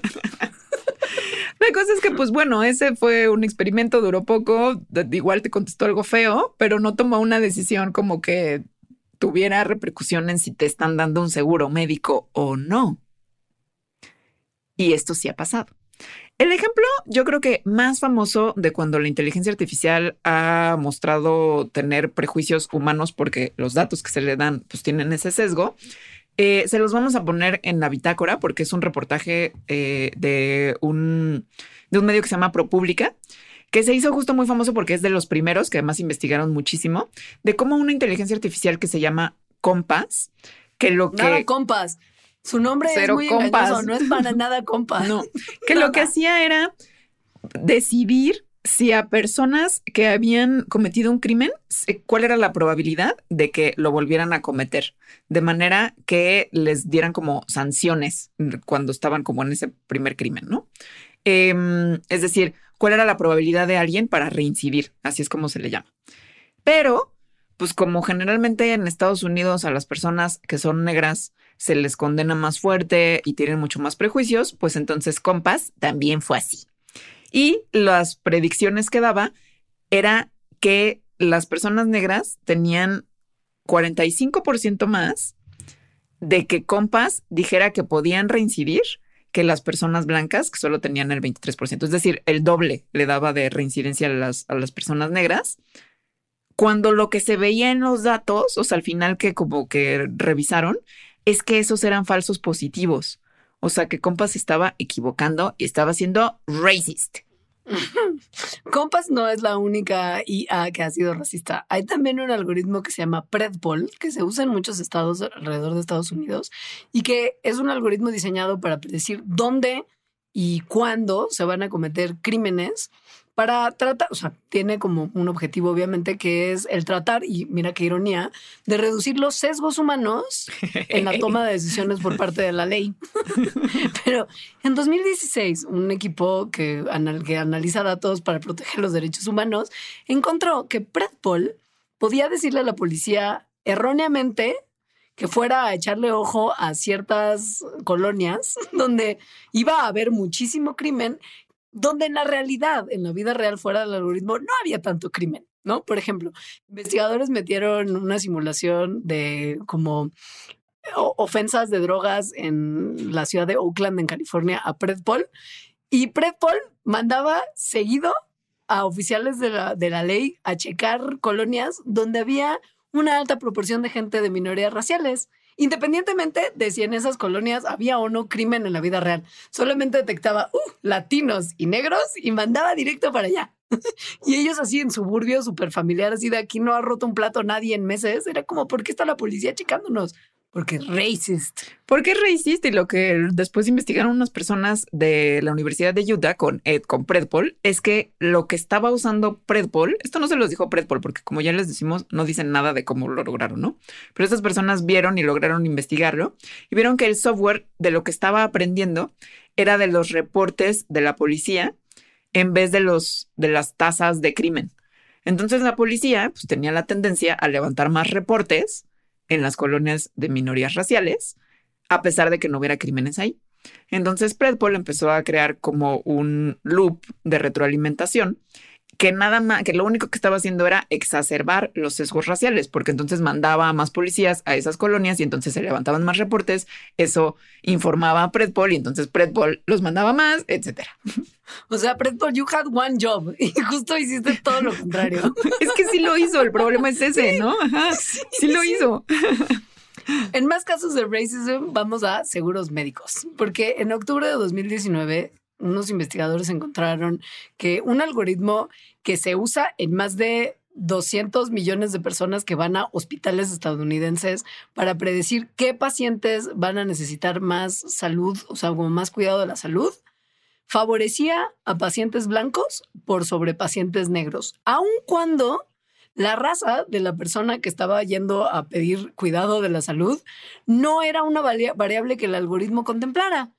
La cosa es que, pues bueno, ese fue un experimento, duró poco, igual te contestó algo feo, pero no tomó una decisión como que tuviera repercusión en si te están dando un seguro médico o no. Y esto sí ha pasado. El ejemplo, yo creo que más famoso de cuando la inteligencia artificial ha mostrado tener prejuicios humanos porque los datos que se le dan pues tienen ese sesgo, eh, se los vamos a poner en la bitácora porque es un reportaje eh, de, un, de un medio que se llama ProPublica, que se hizo justo muy famoso porque es de los primeros que además investigaron muchísimo, de cómo una inteligencia artificial que se llama Compass, que lo que... Nada compas. Su nombre Cero es muy compas. engañoso, no es para nada compas. No, (laughs) que lo que hacía era decidir si a personas que habían cometido un crimen, se- cuál era la probabilidad de que lo volvieran a cometer, de manera que les dieran como sanciones cuando estaban como en ese primer crimen, ¿no? Em, es decir, cuál era la probabilidad de alguien para reincidir, así es como se le llama. Pero, pues como generalmente en Estados Unidos a las personas que son negras se les condena más fuerte y tienen mucho más prejuicios, pues entonces Compass también fue así. Y las predicciones que daba era que las personas negras tenían 45% más de que Compass dijera que podían reincidir que las personas blancas, que solo tenían el 23%. Es decir, el doble le daba de reincidencia a las, a las personas negras. Cuando lo que se veía en los datos, o sea, al final que como que revisaron, es que esos eran falsos positivos. O sea, que Compass estaba equivocando y estaba siendo racist. (laughs) Compass no es la única IA que ha sido racista. Hay también un algoritmo que se llama Predpol, que se usa en muchos estados alrededor de Estados Unidos y que es un algoritmo diseñado para predecir dónde y cuándo se van a cometer crímenes para tratar, o sea, tiene como un objetivo obviamente que es el tratar, y mira qué ironía, de reducir los sesgos humanos en la toma de decisiones por parte de la ley. (laughs) Pero en 2016, un equipo que, anal- que analiza datos para proteger los derechos humanos encontró que Predpol podía decirle a la policía erróneamente que fuera a echarle ojo a ciertas colonias (laughs) donde iba a haber muchísimo crimen, donde en la realidad, en la vida real fuera del algoritmo, no había tanto crimen. ¿No? Por ejemplo, investigadores metieron una simulación de como o- ofensas de drogas en la ciudad de Oakland, en California, a Predpol. Y Predpol mandaba seguido a oficiales de la, de la ley a checar colonias donde había una alta proporción de gente de minorías raciales. Independientemente de si en esas colonias había o no crimen en la vida real. Solamente detectaba uh, latinos y negros y mandaba directo para allá. (laughs) y ellos así en suburbios súper familiares, así de aquí no ha roto un plato nadie en meses. Era como, ¿por qué está la policía checándonos? Porque es racist. Porque es racist y lo que después investigaron unas personas de la Universidad de Utah con Ed, con Predpol, es que lo que estaba usando Predpol, esto no se los dijo Predpol, porque como ya les decimos, no dicen nada de cómo lo lograron, ¿no? Pero estas personas vieron y lograron investigarlo y vieron que el software de lo que estaba aprendiendo era de los reportes de la policía en vez de los de las tasas de crimen. Entonces la policía pues, tenía la tendencia a levantar más reportes en las colonias de minorías raciales, a pesar de que no hubiera crímenes ahí. Entonces Predpol empezó a crear como un loop de retroalimentación que nada más, que lo único que estaba haciendo era exacerbar los sesgos raciales, porque entonces mandaba a más policías a esas colonias y entonces se levantaban más reportes, eso informaba a Predpol y entonces Predpol los mandaba más, etcétera. O sea, Predpol, you had one job (laughs) y justo hiciste todo lo contrario. (laughs) es que sí lo hizo, el problema es ese, ¿no? Ajá, sí, lo hizo. (laughs) En más casos de racism, vamos a seguros médicos, porque en octubre de 2019 unos investigadores encontraron que un algoritmo que se usa en más de 200 millones de personas que van a hospitales estadounidenses para predecir qué pacientes van a necesitar más salud, o sea, como más cuidado de la salud, favorecía a pacientes blancos por sobre pacientes negros, aun cuando la raza de la persona que estaba yendo a pedir cuidado de la salud no era una variable que el algoritmo contemplara.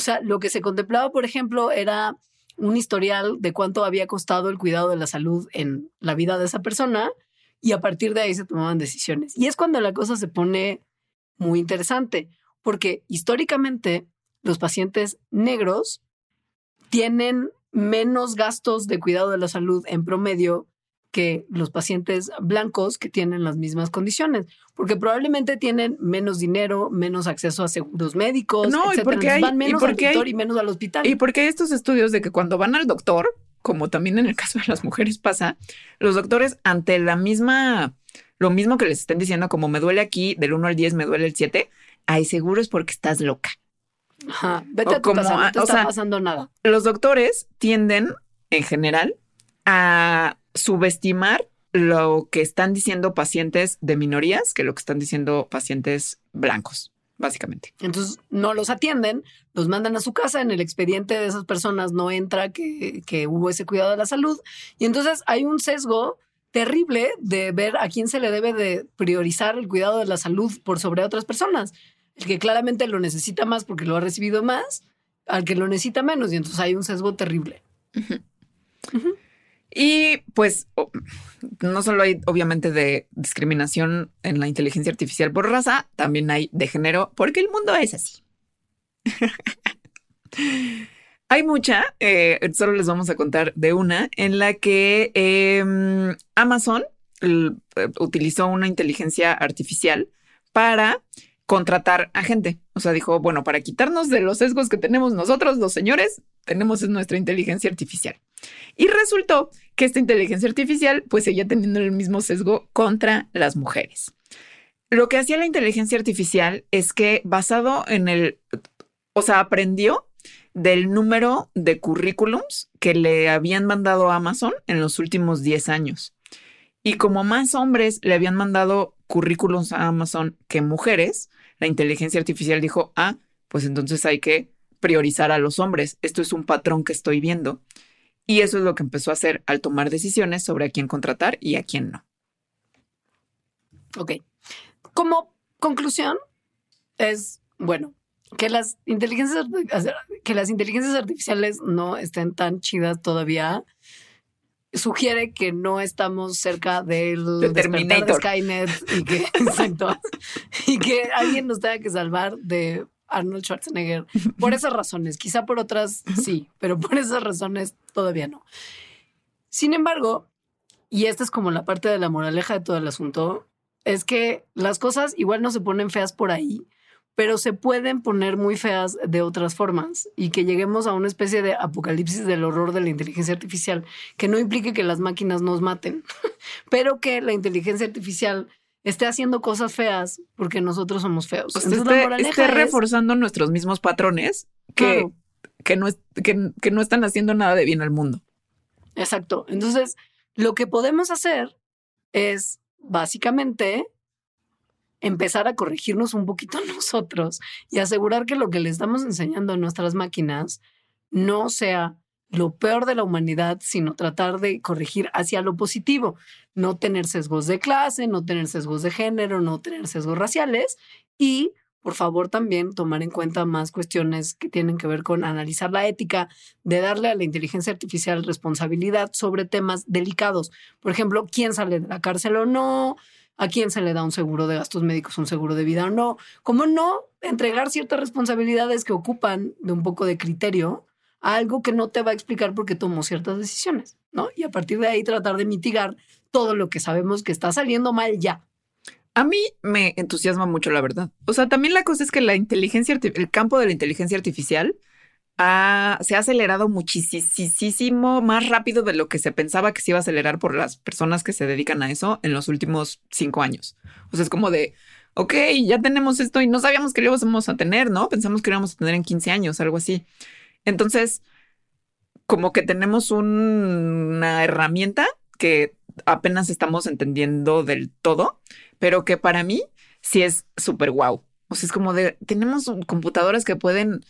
O sea, lo que se contemplaba, por ejemplo, era un historial de cuánto había costado el cuidado de la salud en la vida de esa persona y a partir de ahí se tomaban decisiones. Y es cuando la cosa se pone muy interesante, porque históricamente los pacientes negros tienen menos gastos de cuidado de la salud en promedio que los pacientes blancos que tienen las mismas condiciones, porque probablemente tienen menos dinero, menos acceso a seguros médicos, no, y porque van menos al doctor y menos al hospital. Y porque hay estos estudios de que cuando van al doctor, como también en el caso de las mujeres pasa, los doctores ante la misma, lo mismo que les estén diciendo, como me duele aquí, del 1 al 10 me duele el 7, hay seguros porque estás loca. Ajá, vete a tu casa, no te está pasando nada. Los doctores tienden, en general, a subestimar lo que están diciendo pacientes de minorías que lo que están diciendo pacientes blancos, básicamente. Entonces no los atienden, los mandan a su casa, en el expediente de esas personas no entra que, que hubo ese cuidado de la salud y entonces hay un sesgo terrible de ver a quién se le debe de priorizar el cuidado de la salud por sobre otras personas. El que claramente lo necesita más porque lo ha recibido más, al que lo necesita menos y entonces hay un sesgo terrible. Y pues no solo hay obviamente de discriminación en la inteligencia artificial por raza, también hay de género, porque el mundo es así. (laughs) hay mucha, eh, solo les vamos a contar de una, en la que em, Amazon eh, utilizó una inteligencia artificial para contratar a gente. O sea, dijo, bueno, para quitarnos de los sesgos que tenemos nosotros, los señores, tenemos nuestra inteligencia artificial. Y resultó que esta inteligencia artificial pues seguía teniendo el mismo sesgo contra las mujeres. Lo que hacía la inteligencia artificial es que basado en el, o sea, aprendió del número de currículums que le habían mandado a Amazon en los últimos 10 años. Y como más hombres le habían mandado currículums a Amazon que mujeres, la inteligencia artificial dijo, ah, pues entonces hay que priorizar a los hombres. Esto es un patrón que estoy viendo. Y eso es lo que empezó a hacer al tomar decisiones sobre a quién contratar y a quién no. Ok. Como conclusión, es bueno que las inteligencias que las inteligencias artificiales no estén tan chidas todavía sugiere que no estamos cerca del de Skynet y que, (laughs) y que alguien nos tenga que salvar de Arnold Schwarzenegger. (laughs) Por esas razones, quizá por otras sí, pero por esas razones todavía no. Sin embargo, y esta es como la parte de la moraleja de todo el asunto, es que las cosas igual no se ponen feas por ahí, pero se pueden poner muy feas de otras formas y que lleguemos a una especie de apocalipsis del horror de la inteligencia artificial, que no implique que las máquinas nos maten, (laughs) pero que la inteligencia artificial esté haciendo cosas feas porque nosotros somos feos. Sea, Entonces, esté, moraleja esté es- reforzando nuestros mismos patrones que, Claro. que, no es- que, que no están haciendo nada de bien al mundo. Exacto. Entonces, lo que podemos hacer es básicamente empezar a corregirnos un poquito (laughs) nosotros y asegurar que lo que le estamos enseñando a nuestras máquinas no sea lo peor de la humanidad, sino tratar de corregir hacia lo positivo, no tener sesgos de clase, no tener sesgos de género, no tener sesgos raciales y, por favor, también tomar en cuenta más cuestiones que tienen que ver con analizar la ética, de darle a la inteligencia artificial responsabilidad sobre temas delicados. Por ejemplo, quién sale de la cárcel o no, a quién se le da un seguro de gastos médicos, un seguro de vida o no. Cómo no entregar ciertas responsabilidades que ocupan de un poco de criterio algo que no te va a explicar por qué tomó ciertas decisiones, ¿no? Y a partir de ahí tratar de mitigar todo lo que sabemos que está saliendo mal ya. A mí me entusiasma mucho, la verdad. O sea, también la cosa es que la inteligencia, el campo de la inteligencia artificial se ha acelerado muchísimo más rápido de lo que se pensaba que se iba a acelerar por las personas que se dedican a eso en los últimos cinco años. O sea, es como de, ok, ya tenemos esto y no sabíamos que lo íbamos a tener, ¿no? Pensamos que lo íbamos a tener en 15 años, algo así. Entonces, como que tenemos un- una herramienta que apenas estamos entendiendo del todo, pero que para mí sí es súper guau. O sea, es como de, tenemos computadoras que pueden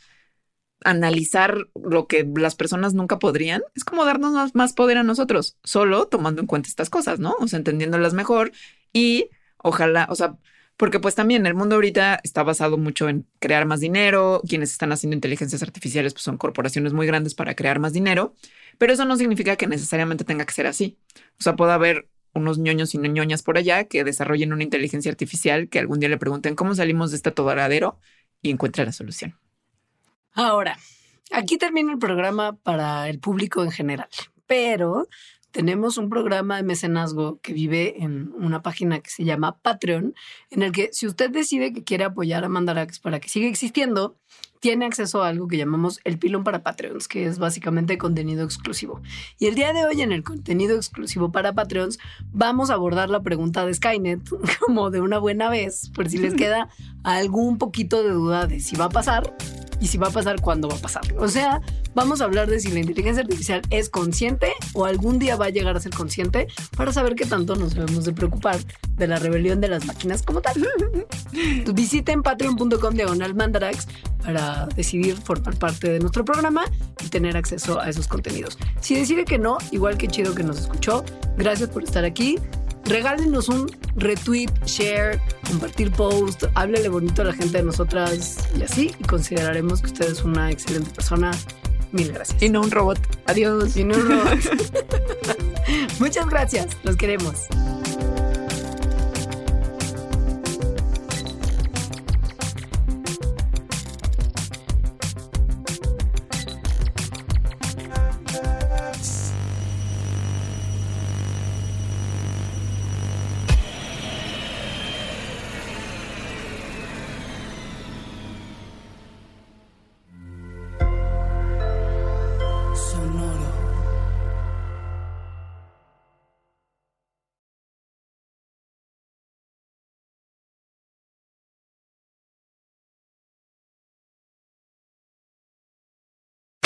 analizar lo que las personas nunca podrían. Es como darnos más, más poder a nosotros, solo tomando en cuenta estas cosas, ¿no? O sea, entendiéndolas mejor y ojalá, o sea, porque pues también el mundo ahorita está basado mucho en crear más dinero. Quienes están haciendo inteligencias artificiales pues son corporaciones muy grandes para crear más dinero, pero eso no significa que necesariamente tenga que ser así. O sea, puede haber unos ñoños y ñoñas por allá que desarrollen una inteligencia artificial que algún día le pregunten cómo salimos de este atoradero y encuentre la solución. Ahora, aquí termina el programa para el público en general, pero tenemos un programa de mecenazgo que vive en una página que se llama Patreon, en el que si usted decide que quiere apoyar a Mandarax para que siga existiendo, tiene acceso a algo que llamamos el pilón para Patreons, que es básicamente contenido exclusivo. Y el día de hoy en el contenido exclusivo para Patreons vamos a abordar la pregunta de Skynet (laughs) como de una buena vez, por si les (laughs) queda algún poquito de duda de si va a pasar y si va a pasar, cuándo va a pasar. O sea, vamos a hablar de si la inteligencia artificial es consciente o algún día va a llegar a ser consciente para saber qué tanto nos debemos de preocupar de la rebelión de las máquinas como tal. (laughs) Visiten patreon.com diagonal mandarax para decidir formar parte de nuestro programa y tener acceso a esos contenidos. Si decide que no, igual que chido que nos escuchó, gracias por estar aquí. Regálenos un retweet, share, compartir post, háblele bonito a la gente de nosotras y así, y consideraremos que usted es una excelente persona. Mil gracias. Y no un robot. Adiós. Y no un robot. (laughs) (laughs) Muchas gracias, los queremos.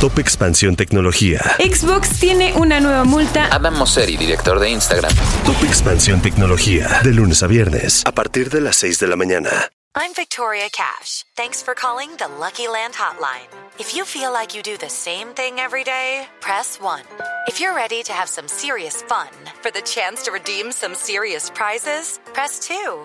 Top Expansión Tecnología. Xbox tiene una nueva multa. Adam Mosseri, director de Instagram. Top Expansión Tecnología. De lunes a viernes. A partir de las 6 de la mañana. I'm Victoria Cash. Thanks for calling the Lucky Land Hotline. If you feel like you do the same thing every day, press 1. If you're ready to have some serious fun for the chance to redeem some serious prizes, press 2.